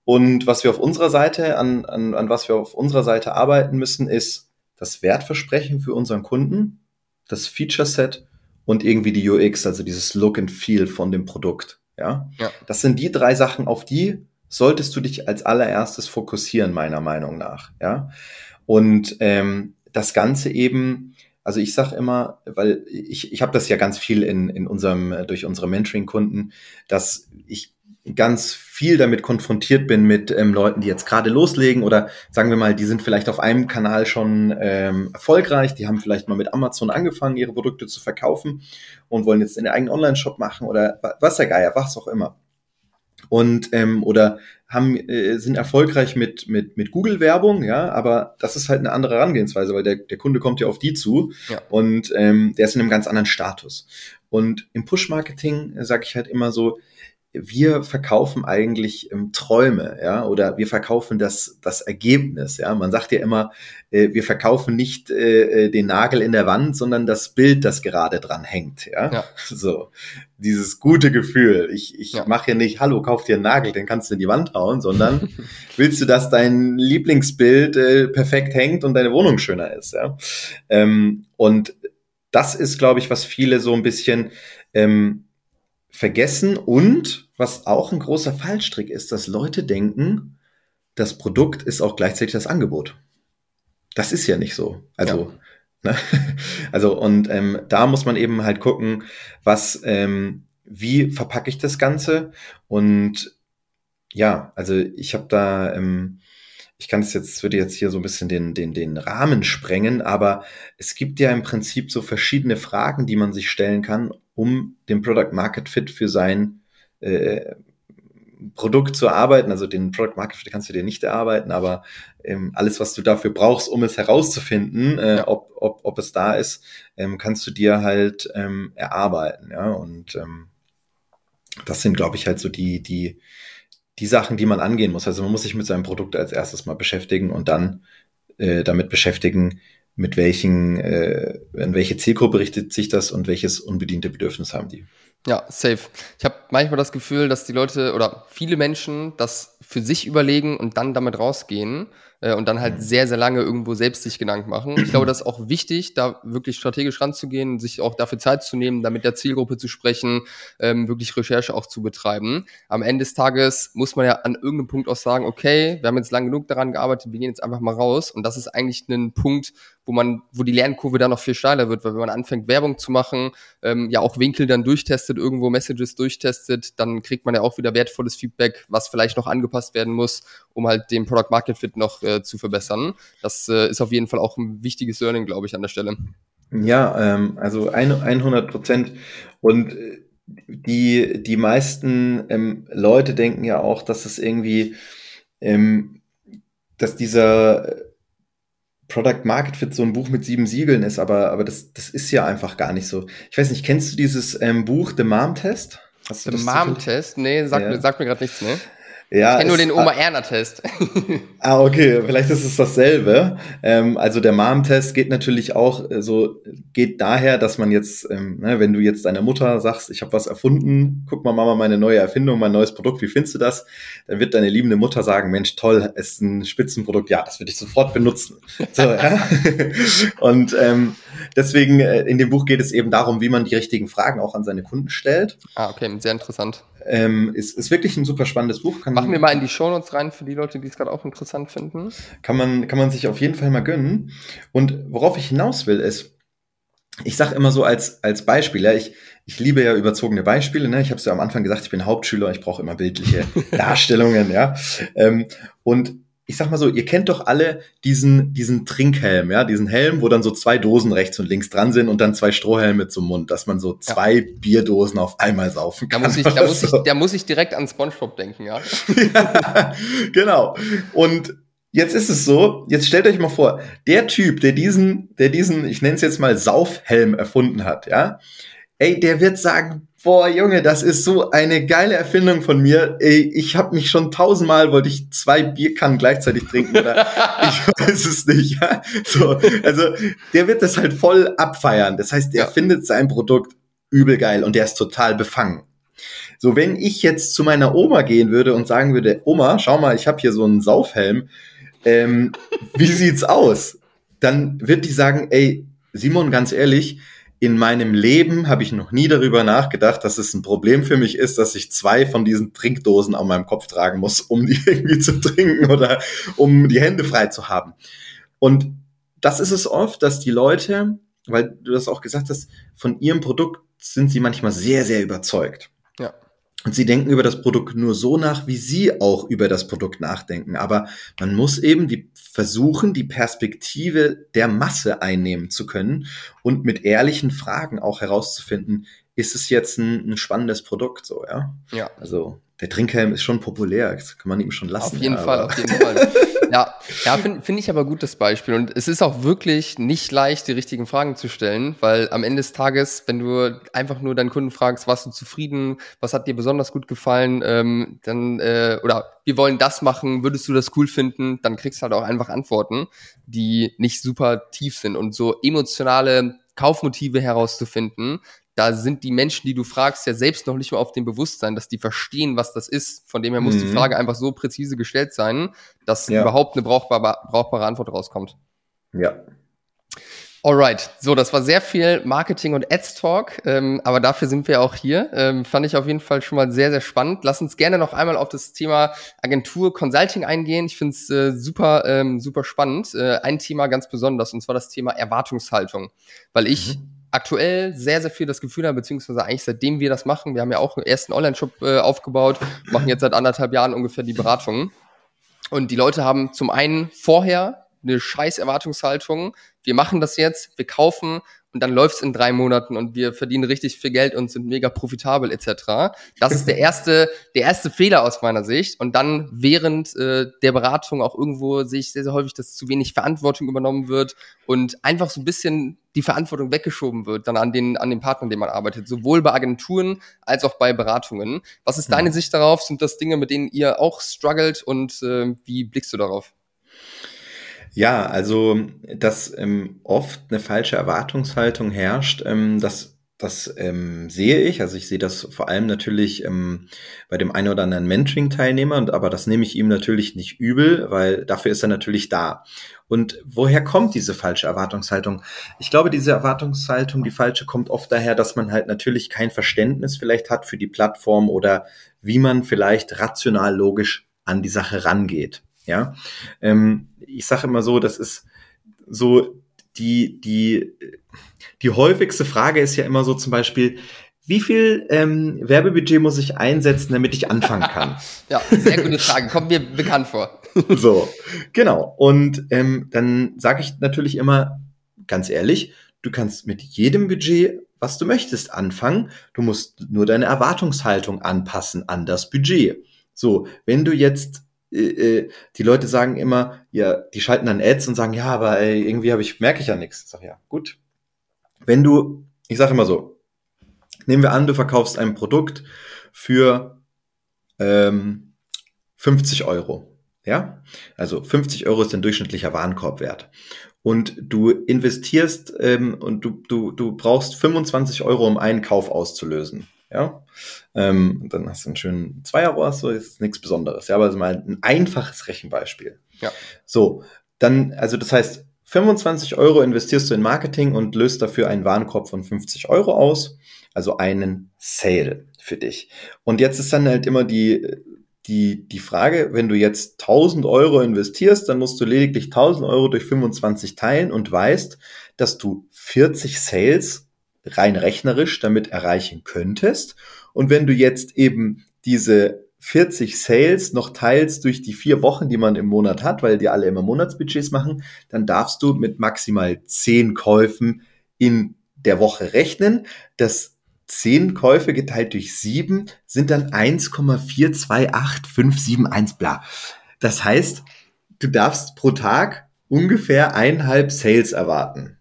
Speaker 1: Und was wir auf unserer Seite, an, an, an was wir auf unserer Seite arbeiten müssen, ist das Wertversprechen für unseren Kunden, das Feature Set und irgendwie die UX, also dieses Look and Feel von dem Produkt. Ja? ja. Das sind die drei Sachen, auf die solltest du dich als allererstes fokussieren, meiner Meinung nach. Ja. Und ähm, das Ganze eben, also ich sage immer, weil ich, ich habe das ja ganz viel in, in unserem, durch unsere Mentoring-Kunden, dass ganz viel damit konfrontiert bin mit ähm, Leuten, die jetzt gerade loslegen oder sagen wir mal, die sind vielleicht auf einem Kanal schon ähm, erfolgreich, die haben vielleicht mal mit Amazon angefangen, ihre Produkte zu verkaufen und wollen jetzt in den eigenen Online-Shop machen oder was der Geier, was auch immer. Und ähm, oder haben äh, sind erfolgreich mit mit mit Google Werbung, ja, aber das ist halt eine andere Herangehensweise, weil der der Kunde kommt ja auf die zu ja. und ähm, der ist in einem ganz anderen Status. Und im Push Marketing äh, sage ich halt immer so, wir verkaufen eigentlich ähm, Träume, ja, oder wir verkaufen das, das Ergebnis, ja. Man sagt ja immer, äh, wir verkaufen nicht äh, äh, den Nagel in der Wand, sondern das Bild, das gerade dran hängt, ja. ja. [laughs] So, dieses gute Gefühl. Ich, ich ja. mache ja nicht, hallo, kauf dir einen Nagel, den kannst du in die Wand hauen, sondern [laughs] willst du, dass dein Lieblingsbild äh, perfekt hängt und deine Wohnung schöner ist, ja. Ähm, und das ist, glaube ich, was viele so ein bisschen ähm, vergessen und was auch ein großer Fallstrick ist, dass Leute denken, das Produkt ist auch gleichzeitig das Angebot. Das ist ja nicht so. Also, ja. ne? [laughs] also und ähm, da muss man eben halt gucken, was, ähm, wie verpacke ich das Ganze und ja, also ich habe da ähm, ich kann es jetzt, würde jetzt hier so ein bisschen den, den, den Rahmen sprengen, aber es gibt ja im Prinzip so verschiedene Fragen, die man sich stellen kann, um den Product Market Fit für sein äh, Produkt zu erarbeiten. Also den Product Market Fit kannst du dir nicht erarbeiten, aber ähm, alles, was du dafür brauchst, um es herauszufinden, äh, ob, ob, ob es da ist, ähm, kannst du dir halt ähm, erarbeiten. Ja, und ähm, das sind, glaube ich, halt so die, die, die Sachen, die man angehen muss. Also man muss sich mit seinem Produkt als erstes mal beschäftigen und dann äh, damit beschäftigen, mit welchen, äh, in welche Zielgruppe richtet sich das und welches unbediente Bedürfnis haben die.
Speaker 2: Ja, safe. Ich habe manchmal das Gefühl, dass die Leute oder viele Menschen das für sich überlegen und dann damit rausgehen. Äh, und dann halt sehr, sehr lange irgendwo selbst sich Gedanken machen. Ich glaube, das ist auch wichtig, da wirklich strategisch ranzugehen, sich auch dafür Zeit zu nehmen, da mit der Zielgruppe zu sprechen, ähm, wirklich Recherche auch zu betreiben. Am Ende des Tages muss man ja an irgendeinem Punkt auch sagen, okay, wir haben jetzt lang genug daran gearbeitet, wir gehen jetzt einfach mal raus. Und das ist eigentlich ein Punkt, wo man, wo die Lernkurve dann noch viel steiler wird, weil wenn man anfängt, Werbung zu machen, ähm, ja auch Winkel dann durchtestet, irgendwo Messages durchtestet, dann kriegt man ja auch wieder wertvolles Feedback, was vielleicht noch angepasst werden muss, um halt den Product Market Fit noch äh, zu verbessern. Das äh, ist auf jeden Fall auch ein wichtiges Learning, glaube ich, an der Stelle.
Speaker 1: Ja, ähm, also ein, 100 Prozent. Und äh, die, die meisten ähm, Leute denken ja auch, dass es irgendwie, ähm, dass dieser Product Market Fit so ein Buch mit sieben Siegeln ist, aber, aber das, das ist ja einfach gar nicht so. Ich weiß nicht, kennst du dieses ähm, Buch The Mom Test?
Speaker 2: The Mom Test? Nee, sag, ja. mir, sag mir gerade nichts, ne? Ja, ich kenne nur den Oma-Erna-Test. [laughs]
Speaker 1: ah, okay, vielleicht ist es dasselbe. Ähm, also der Mom-Test geht natürlich auch äh, so, geht daher, dass man jetzt, ähm, ne, wenn du jetzt deiner Mutter sagst, ich habe was erfunden, guck mal Mama, meine neue Erfindung, mein neues Produkt, wie findest du das? Dann wird deine liebende Mutter sagen, Mensch, toll, ist ein Spitzenprodukt, ja, das würde ich sofort benutzen. [laughs] So, ja? [laughs] Und ähm, deswegen, äh, in dem Buch geht es eben darum, wie man die richtigen Fragen auch an seine Kunden stellt.
Speaker 2: Ah, okay, sehr interessant.
Speaker 1: Ähm, ist, ist wirklich ein super spannendes Buch.
Speaker 2: Kann Machen wir mal in die Shownotes rein für die Leute, die es gerade auch interessant finden.
Speaker 1: Kann man, kann man sich auf jeden Fall mal gönnen. Und worauf ich hinaus will, ist, ich sage immer so als, als Beispiel, ja, ich, ich liebe ja überzogene Beispiele. Ne? Ich habe es ja am Anfang gesagt, ich bin Hauptschüler, ich brauche immer bildliche [laughs] Darstellungen. ja. Ähm, und ich sag mal so, ihr kennt doch alle diesen, diesen Trinkhelm, ja, diesen Helm, wo dann so zwei Dosen rechts und links dran sind und dann zwei Strohhelme zum Mund, dass man so zwei ja. Bierdosen auf einmal saufen kann.
Speaker 2: Da muss ich, da muss so. ich, da muss ich direkt an SpongeBob denken, ja. [laughs]
Speaker 1: ja genau. Und jetzt ist es so, jetzt stellt euch mal vor, der Typ, der diesen, der diesen, ich nenne es jetzt mal Saufhelm erfunden hat, ja, ey, der wird sagen, boah, Junge, das ist so eine geile Erfindung von mir. Ich habe mich schon tausendmal, wollte ich zwei Bierkannen gleichzeitig trinken oder [laughs] ich weiß es nicht. Ja? So, also der wird das halt voll abfeiern. Das heißt, der ja. findet sein Produkt übel geil und der ist total befangen. So, wenn ich jetzt zu meiner Oma gehen würde und sagen würde, Oma, schau mal, ich habe hier so einen Saufhelm, ähm, wie [laughs] sieht's aus? Dann wird die sagen, ey, Simon, ganz ehrlich, in meinem Leben habe ich noch nie darüber nachgedacht, dass es ein Problem für mich ist, dass ich zwei von diesen Trinkdosen an meinem Kopf tragen muss, um die [laughs] irgendwie zu trinken oder um die Hände frei zu haben. Und das ist es oft, dass die Leute, weil du das auch gesagt hast, von ihrem Produkt sind sie manchmal sehr, sehr überzeugt. Und sie denken über das Produkt nur so nach, wie sie auch über das Produkt nachdenken. Aber man muss eben die versuchen, die Perspektive der Masse einnehmen zu können und mit ehrlichen Fragen auch herauszufinden, ist es jetzt ein, ein spannendes Produkt, so, ja?
Speaker 2: Ja.
Speaker 1: Also, der Trinkhelm ist schon populär, das kann man ihm schon lassen.
Speaker 2: Auf jeden ja, Fall, auf jeden Fall. [laughs] Ja, ja finde find ich aber gut das Beispiel. Und es ist auch wirklich nicht leicht, die richtigen Fragen zu stellen, weil am Ende des Tages, wenn du einfach nur deinen Kunden fragst, warst du zufrieden, was hat dir besonders gut gefallen, ähm, dann, äh, oder wir wollen das machen, würdest du das cool finden, dann kriegst du halt auch einfach Antworten, die nicht super tief sind. Und so emotionale Kaufmotive herauszufinden, da sind die Menschen, die du fragst, ja selbst noch nicht mal auf dem Bewusstsein, dass die verstehen, was das ist. Von dem her muss mhm. die Frage einfach so präzise gestellt sein, dass ja. überhaupt eine brauchbare, brauchbare Antwort rauskommt.
Speaker 1: Ja.
Speaker 2: Alright, so, das war sehr viel Marketing und Ads Talk, ähm, aber dafür sind wir auch hier. Ähm, fand ich auf jeden Fall schon mal sehr, sehr spannend. Lass uns gerne noch einmal auf das Thema Agentur Consulting eingehen. Ich finde es äh, super, ähm, super spannend. Äh, ein Thema ganz besonders, und zwar das Thema Erwartungshaltung. Weil ich mhm aktuell sehr, sehr viel das Gefühl haben, beziehungsweise eigentlich seitdem wir das machen, wir haben ja auch einen ersten Online-Shop äh, aufgebaut, machen jetzt seit anderthalb Jahren ungefähr die Beratungen. Und die Leute haben zum einen vorher eine scheiß Erwartungshaltung. Wir machen das jetzt, wir kaufen und dann läuft's in drei Monaten und wir verdienen richtig viel Geld und sind mega profitabel etc. Das ist der [laughs] erste, der erste Fehler aus meiner Sicht. Und dann während äh, der Beratung auch irgendwo sehe ich sehr, sehr häufig, dass zu wenig Verantwortung übernommen wird und einfach so ein bisschen die Verantwortung weggeschoben wird dann an den, an den Partnern, den man arbeitet, sowohl bei Agenturen als auch bei Beratungen. Was ist deine Sicht darauf? Sind das Dinge, mit denen ihr auch struggelt und äh, wie blickst du darauf?
Speaker 1: Ja, also dass ähm, oft eine falsche Erwartungshaltung herrscht, ähm, das das ähm, sehe ich. Also ich sehe das vor allem natürlich ähm, bei dem einen oder anderen Mentoring-Teilnehmer, aber das nehme ich ihm natürlich nicht übel, weil dafür ist er natürlich da. Und woher kommt diese falsche Erwartungshaltung? Ich glaube, diese Erwartungshaltung, die falsche, kommt oft daher, dass man halt natürlich kein Verständnis vielleicht hat für die Plattform oder wie man vielleicht rational logisch an die Sache rangeht. Ja, ähm, ich sage immer so, das ist so die, die, die häufigste Frage ist ja immer so zum Beispiel, wie viel ähm, Werbebudget muss ich einsetzen, damit ich anfangen kann? [laughs]
Speaker 2: ja, sehr gute Frage. Kommt mir bekannt vor. [laughs]
Speaker 1: so, genau. Und ähm, dann sage ich natürlich immer ganz ehrlich, du kannst mit jedem Budget, was du möchtest, anfangen. Du musst nur deine Erwartungshaltung anpassen an das Budget. So, wenn du jetzt äh, äh, die Leute sagen immer, ja, die schalten dann Ads und sagen, ja, aber ey, irgendwie habe ich, merke ich ja nichts. Ich sage, ja, gut. Wenn du, ich sage immer so, nehmen wir an, du verkaufst ein Produkt für ähm, 50 Euro. Ja, also 50 Euro ist ein durchschnittlicher Warenkorbwert. Und du investierst ähm, und du, du, du brauchst 25 Euro, um einen Kauf auszulösen. Ja, ähm, dann hast du einen schönen Zweierrohr, so ist nichts Besonderes. Ja, aber also mal ein einfaches Rechenbeispiel. Ja. So, dann, also das heißt, 25 Euro investierst du in Marketing und löst dafür einen Warenkorb von 50 Euro aus, also einen Sale für dich. Und jetzt ist dann halt immer die, die, die Frage, wenn du jetzt 1000 Euro investierst, dann musst du lediglich 1000 Euro durch 25 teilen und weißt, dass du 40 Sales rein rechnerisch damit erreichen könntest. Und wenn du jetzt eben diese 40 Sales noch teilst durch die vier Wochen, die man im Monat hat, weil die alle immer Monatsbudgets machen, dann darfst du mit maximal 10 Käufen in der Woche rechnen. Das 10 Käufe geteilt durch 7 sind dann 1,428571 bla. Das heißt, du darfst pro Tag ungefähr eineinhalb Sales erwarten.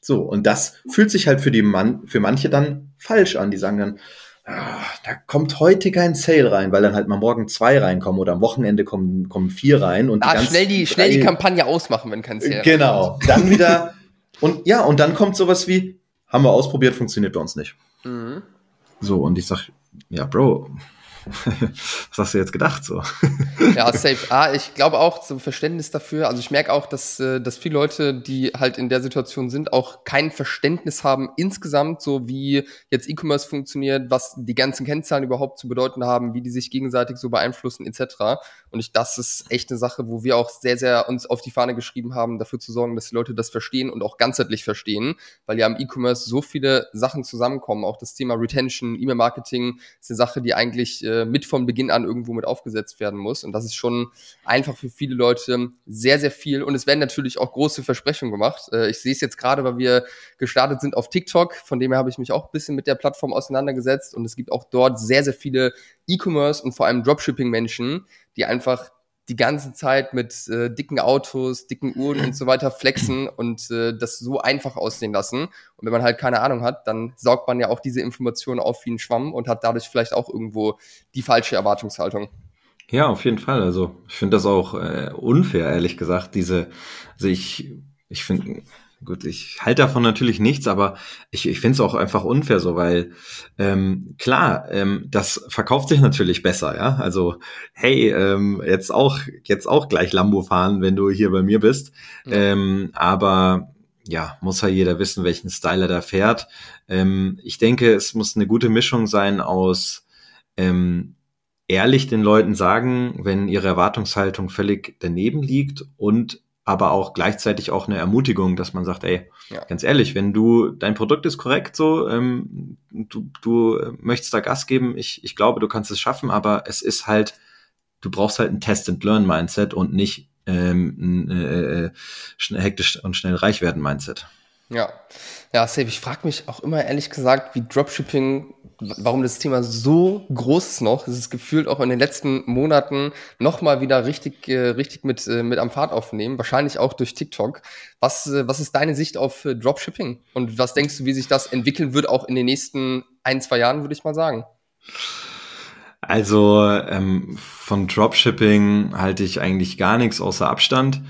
Speaker 1: So, und das fühlt sich halt für die Mann, für manche dann falsch an. Die sagen dann, da kommt heute kein Sale rein, weil dann halt mal morgen zwei reinkommen oder am Wochenende kommen, kommen vier rein und
Speaker 2: ah, die schnell die, schnell die Kampagne ausmachen, wenn kein Sale
Speaker 1: Genau. Dann wieder, und ja, und dann kommt sowas wie, haben wir ausprobiert, funktioniert bei uns nicht. Mhm. So, und ich sag, ja, Bro, Was hast du jetzt gedacht so? [laughs]
Speaker 2: ja, safe. Ah, ich glaube auch zum Verständnis dafür. Also ich merke auch, dass, äh, dass viele Leute, die halt in der Situation sind, auch kein Verständnis haben insgesamt, so wie jetzt E-Commerce funktioniert, was die ganzen Kennzahlen überhaupt zu bedeuten haben, wie die sich gegenseitig so beeinflussen etc. Und ich, das ist echt eine Sache, wo wir auch sehr, sehr uns auf die Fahne geschrieben haben, dafür zu sorgen, dass die Leute das verstehen und auch ganzheitlich verstehen, weil ja im E-Commerce so viele Sachen zusammenkommen. Auch das Thema Retention, E-Mail-Marketing ist eine Sache, die eigentlich äh, mit von Beginn an irgendwo mit aufgesetzt werden muss. Und das ist schon einfach für viele Leute sehr, sehr viel. Und es werden natürlich auch große Versprechungen gemacht. Äh, ich sehe es jetzt gerade, weil wir gestartet sind auf TikTok. Von dem her habe ich mich auch ein bisschen mit der Plattform auseinandergesetzt. Und es gibt auch dort sehr, sehr viele E-Commerce und vor allem Dropshipping-Menschen, die einfach die ganze Zeit mit äh, dicken Autos, dicken Uhren und so weiter flexen und äh, das so einfach aussehen lassen. Und wenn man halt keine Ahnung hat, dann saugt man ja auch diese Informationen auf wie ein Schwamm und hat dadurch vielleicht auch irgendwo die falsche Erwartungshaltung.
Speaker 1: Ja, auf jeden Fall. Also ich finde das auch äh, unfair, ehrlich gesagt. Diese, also ich, ich finde, Gut, ich halte davon natürlich nichts, aber ich, ich finde es auch einfach unfair so, weil ähm, klar, ähm, das verkauft sich natürlich besser, ja. Also, hey, ähm, jetzt auch, jetzt auch gleich Lambo fahren, wenn du hier bei mir bist. Ja. Ähm, aber ja, muss ja jeder wissen, welchen Style er da fährt. Ähm, ich denke, es muss eine gute Mischung sein aus ähm, ehrlich den Leuten sagen, wenn ihre Erwartungshaltung völlig daneben liegt und aber auch gleichzeitig auch eine Ermutigung, dass man sagt, ey, ja. ganz ehrlich, wenn du, dein Produkt ist korrekt so, ähm, du, du möchtest da Gas geben, ich, ich glaube, du kannst es schaffen, aber es ist halt, du brauchst halt ein Test-and-Learn-Mindset und nicht ähm, ein äh, äh schnell, hektisch und schnell reich werden Mindset.
Speaker 2: Ja, ja, safe. Ich frage mich auch immer ehrlich gesagt, wie Dropshipping warum das Thema so groß ist noch. Es ist gefühlt auch in den letzten Monaten nochmal wieder richtig, äh, richtig mit, äh, mit am Fahrt aufnehmen. Wahrscheinlich auch durch TikTok. Was, äh, was ist deine Sicht auf äh, Dropshipping? Und was denkst du, wie sich das entwickeln wird, auch in den nächsten ein, zwei Jahren, würde ich mal sagen?
Speaker 1: Also ähm, von Dropshipping halte ich eigentlich gar nichts außer Abstand.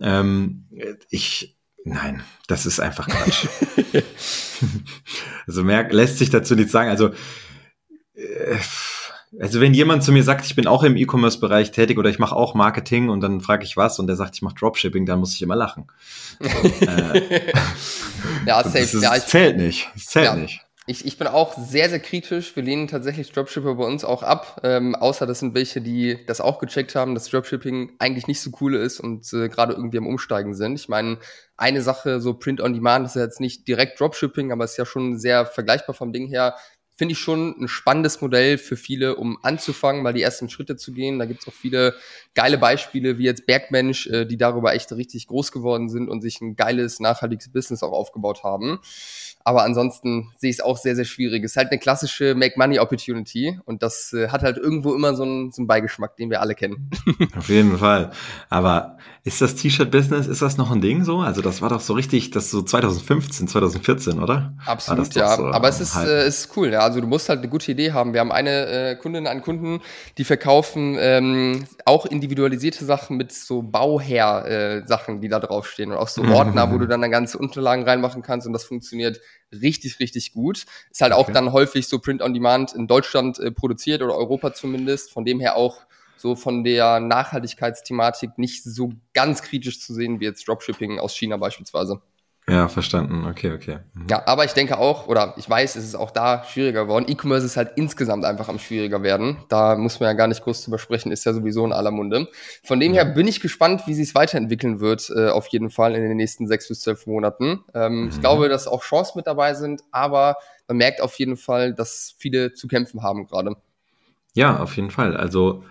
Speaker 1: Ähm, ich Nein, das ist einfach Quatsch. [laughs] also mehr lässt sich dazu nicht sagen. Also, äh, also wenn jemand zu mir sagt, ich bin auch im E-Commerce-Bereich tätig oder ich mache auch Marketing und dann frage ich was und der sagt, ich mache Dropshipping, dann muss ich immer lachen. [laughs] äh, ja, [laughs] safe. Das, ist, ja, ich, zählt nicht. Das zählt ja. nicht.
Speaker 2: Ich, ich bin auch sehr, sehr kritisch. Wir lehnen tatsächlich Dropshipper bei uns auch ab. Ähm, außer das sind welche, die das auch gecheckt haben, dass Dropshipping eigentlich nicht so cool ist und äh, gerade irgendwie am Umsteigen sind. Ich meine, eine Sache, so Print on Demand, ist ja jetzt nicht direkt Dropshipping, aber ist ja schon sehr vergleichbar vom Ding her finde ich schon ein spannendes Modell für viele, um anzufangen, mal die ersten Schritte zu gehen. Da gibt es auch viele geile Beispiele, wie jetzt Bergmensch, äh, die darüber echt richtig groß geworden sind und sich ein geiles, nachhaltiges Business auch aufgebaut haben. Aber ansonsten sehe ich es auch sehr, sehr schwierig. Es ist halt eine klassische Make-Money-Opportunity und das äh, hat halt irgendwo immer so einen, so einen Beigeschmack, den wir alle kennen. [laughs]
Speaker 1: Auf jeden Fall. Aber ist das T-Shirt-Business, ist das noch ein Ding so? Also das war doch so richtig, das so 2015, 2014, oder?
Speaker 2: Absolut, ja. So Aber es ist, äh, ist cool, ja. Also du musst halt eine gute Idee haben. Wir haben eine äh, Kundin, einen Kunden, die verkaufen ähm, auch individualisierte Sachen mit so Bauherr-Sachen, äh, die da draufstehen und auch so Ordner, wo du dann, dann ganze Unterlagen reinmachen kannst und das funktioniert richtig, richtig gut. Ist halt okay. auch dann häufig so Print on Demand in Deutschland äh, produziert oder Europa zumindest. Von dem her auch so von der Nachhaltigkeitsthematik nicht so ganz kritisch zu sehen wie jetzt Dropshipping aus China beispielsweise.
Speaker 1: Ja, verstanden. Okay, okay.
Speaker 2: Mhm. Ja, aber ich denke auch, oder ich weiß, es ist auch da schwieriger geworden. E-Commerce ist halt insgesamt einfach am schwieriger werden. Da muss man ja gar nicht groß drüber sprechen, ist ja sowieso in aller Munde. Von dem ja. her bin ich gespannt, wie sich es weiterentwickeln wird, äh, auf jeden Fall in den nächsten sechs bis zwölf Monaten. Ähm, mhm. Ich glaube, dass auch Chancen mit dabei sind, aber man merkt auf jeden Fall, dass viele zu kämpfen haben gerade.
Speaker 1: Ja, auf jeden Fall. Also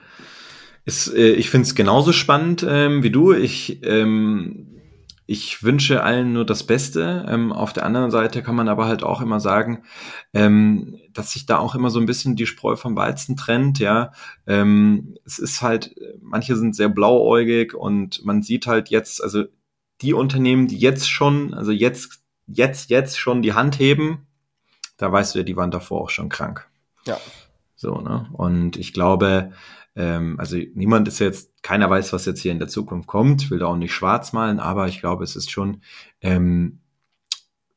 Speaker 1: ist, äh, ich finde es genauso spannend ähm, wie du. Ich ähm, ich wünsche allen nur das Beste. Ähm, auf der anderen Seite kann man aber halt auch immer sagen, ähm, dass sich da auch immer so ein bisschen die Spreu vom Weizen trennt. Ja, ähm, es ist halt, manche sind sehr blauäugig und man sieht halt jetzt, also die Unternehmen, die jetzt schon, also jetzt, jetzt, jetzt schon die Hand heben, da weißt du ja, die waren davor auch schon krank.
Speaker 2: Ja.
Speaker 1: So, ne? Und ich glaube, ähm, also niemand ist jetzt, keiner weiß, was jetzt hier in der Zukunft kommt, will da auch nicht schwarz malen, aber ich glaube, es ist schon ähm,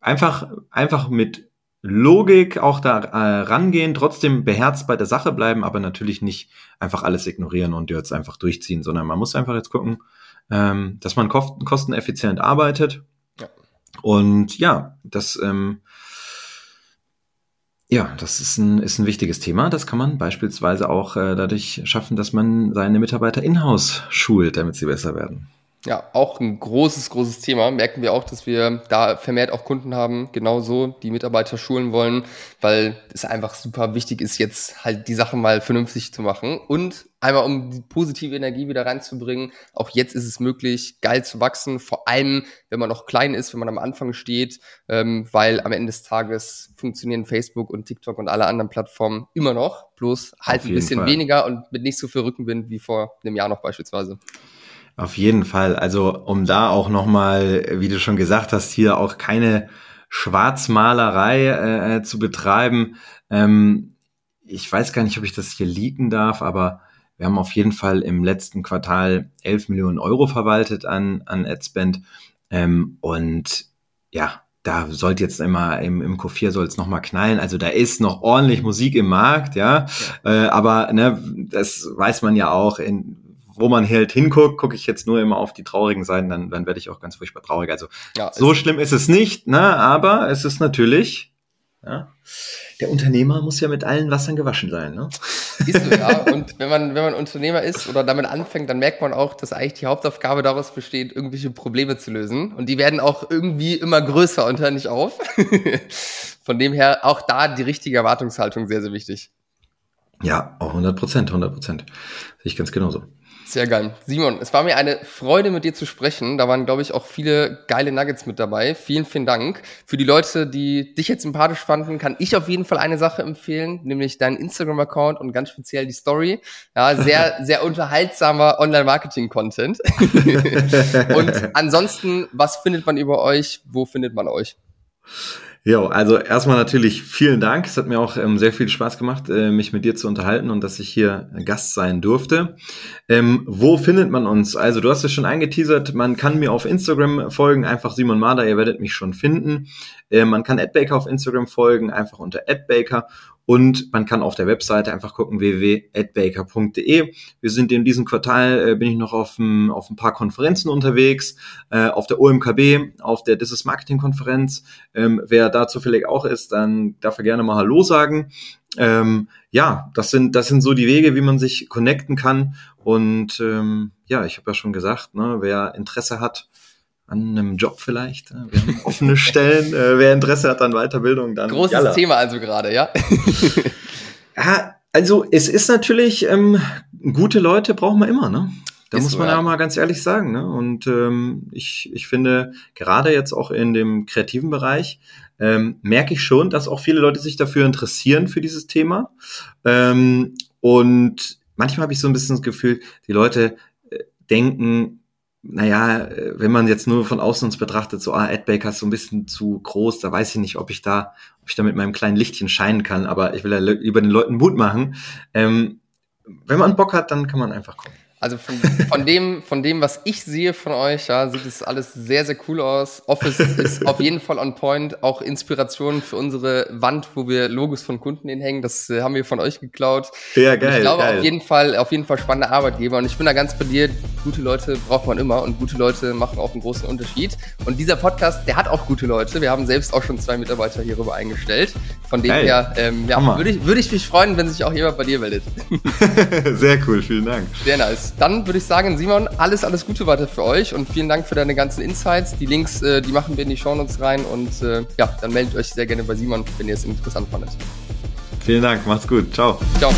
Speaker 1: einfach, einfach mit Logik auch da äh, rangehen, trotzdem beherzt bei der Sache bleiben, aber natürlich nicht einfach alles ignorieren und jetzt einfach durchziehen, sondern man muss einfach jetzt gucken, ähm, dass man kosteneffizient arbeitet. Ja. Und ja, das ähm, ja, das ist ein, ist ein wichtiges Thema. Das kann man beispielsweise auch äh, dadurch schaffen, dass man seine Mitarbeiter in-house schult, damit sie besser werden.
Speaker 2: Ja, auch ein großes, großes Thema. Merken wir auch, dass wir da vermehrt auch Kunden haben, genauso, die Mitarbeiter schulen wollen, weil es einfach super wichtig ist, jetzt halt die Sachen mal vernünftig zu machen. Und einmal, um die positive Energie wieder reinzubringen, auch jetzt ist es möglich, geil zu wachsen, vor allem, wenn man noch klein ist, wenn man am Anfang steht, ähm, weil am Ende des Tages funktionieren Facebook und TikTok und alle anderen Plattformen immer noch, bloß halt ein bisschen Fall. weniger und mit nicht so viel Rückenwind wie vor einem Jahr noch beispielsweise.
Speaker 1: Auf jeden Fall. Also um da auch nochmal, wie du schon gesagt hast, hier auch keine Schwarzmalerei äh, zu betreiben. Ähm, ich weiß gar nicht, ob ich das hier leaken darf, aber wir haben auf jeden Fall im letzten Quartal 11 Millionen Euro verwaltet an, an AdSpend. Ähm, und ja, da sollte jetzt immer im, im Q4 soll es nochmal knallen. Also da ist noch ordentlich Musik im Markt, ja. ja. Äh, aber ne, das weiß man ja auch, in, wo man halt hinguckt, gucke ich jetzt nur immer auf die traurigen Seiten, dann, dann werde ich auch ganz furchtbar traurig. Also ja, so schlimm ist es nicht, ne? aber es ist natürlich, ja, der Unternehmer muss ja mit allen Wassern gewaschen sein. Ne?
Speaker 2: Ist so, ja. Und wenn man, wenn man Unternehmer ist oder damit anfängt, dann merkt man auch, dass eigentlich die Hauptaufgabe daraus besteht, irgendwelche Probleme zu lösen. Und die werden auch irgendwie immer größer und hören nicht auf. [laughs] Von dem her auch da die richtige Erwartungshaltung sehr, sehr wichtig.
Speaker 1: Ja, auch 100 Prozent, 100 Prozent. Sehe ich ganz genauso.
Speaker 2: Sehr geil. Simon, es war mir eine Freude, mit dir zu sprechen. Da waren, glaube ich, auch viele geile Nuggets mit dabei. Vielen, vielen Dank. Für die Leute, die dich jetzt sympathisch fanden, kann ich auf jeden Fall eine Sache empfehlen, nämlich deinen Instagram-Account und ganz speziell die Story. Ja, sehr, [laughs] sehr unterhaltsamer Online-Marketing-Content. [laughs] und ansonsten, was findet man über euch? Wo findet man euch?
Speaker 1: Jo, also erstmal natürlich vielen Dank. Es hat mir auch ähm, sehr viel Spaß gemacht, äh, mich mit dir zu unterhalten und dass ich hier Gast sein durfte. Ähm, wo findet man uns? Also du hast es schon eingeteasert, man kann mir auf Instagram folgen, einfach Simon Marder, ihr werdet mich schon finden. Äh, man kann Adbaker auf Instagram folgen, einfach unter Adbaker und man kann auf der Webseite einfach gucken www.adbaker.de. Wir sind in diesem Quartal, äh, bin ich noch auf, ein, auf ein paar Konferenzen unterwegs, äh, auf der OMKB, auf der This is Marketing Konferenz. Ähm, wer da zufällig auch ist, dann darf er gerne mal Hallo sagen. Ähm, ja, das sind, das sind so die Wege, wie man sich connecten kann. Und ähm, ja, ich habe ja schon gesagt, ne, wer Interesse hat, an einem Job vielleicht. Äh, wir haben [laughs] offene Stellen. Äh, wer Interesse hat an Weiterbildung, dann.
Speaker 2: Großes jalla. Thema also gerade, ja. [laughs]
Speaker 1: ja, also es ist natürlich, ähm, gute Leute braucht man immer, ne? Da ist muss man so, ja. mal ganz ehrlich sagen. Ne? Und ähm, ich, ich finde, gerade jetzt auch in dem kreativen Bereich, ähm, merke ich schon, dass auch viele Leute sich dafür interessieren, für dieses Thema. Ähm, und manchmal habe ich so ein bisschen das Gefühl, die Leute äh, denken, naja, wenn man jetzt nur von außen uns betrachtet, so, ah, Ed Baker ist so ein bisschen zu groß, da weiß ich nicht, ob ich da, ob ich da mit meinem kleinen Lichtchen scheinen kann, aber ich will ja lieber den Leuten Mut machen. Ähm, wenn man Bock hat, dann kann man einfach kommen.
Speaker 2: Also von, von, dem, von dem, was ich sehe von euch, ja, sieht es alles sehr, sehr cool aus. Office ist auf jeden Fall on point. Auch Inspiration für unsere Wand, wo wir Logos von Kunden hinhängen. Das äh, haben wir von euch geklaut.
Speaker 1: Ja, geil.
Speaker 2: Und ich glaube
Speaker 1: geil.
Speaker 2: auf jeden Fall, auf jeden Fall spannende Arbeitgeber. Und ich bin da ganz bei dir. Gute Leute braucht man immer und gute Leute machen auch einen großen Unterschied. Und dieser Podcast, der hat auch gute Leute. Wir haben selbst auch schon zwei Mitarbeiter hierüber eingestellt. Von dem geil. her, ähm, ja, würde ich, würde ich mich freuen, wenn sich auch jemand bei dir meldet. [laughs]
Speaker 1: sehr cool, vielen Dank.
Speaker 2: Sehr nice dann würde ich sagen, Simon, alles, alles Gute weiter für euch und vielen Dank für deine ganzen Insights. Die Links, äh, die machen wir in die Shownotes rein und äh, ja, dann meldet euch sehr gerne bei Simon, wenn ihr es interessant fandet.
Speaker 1: Vielen Dank, macht's gut. Ciao.
Speaker 2: Ciao.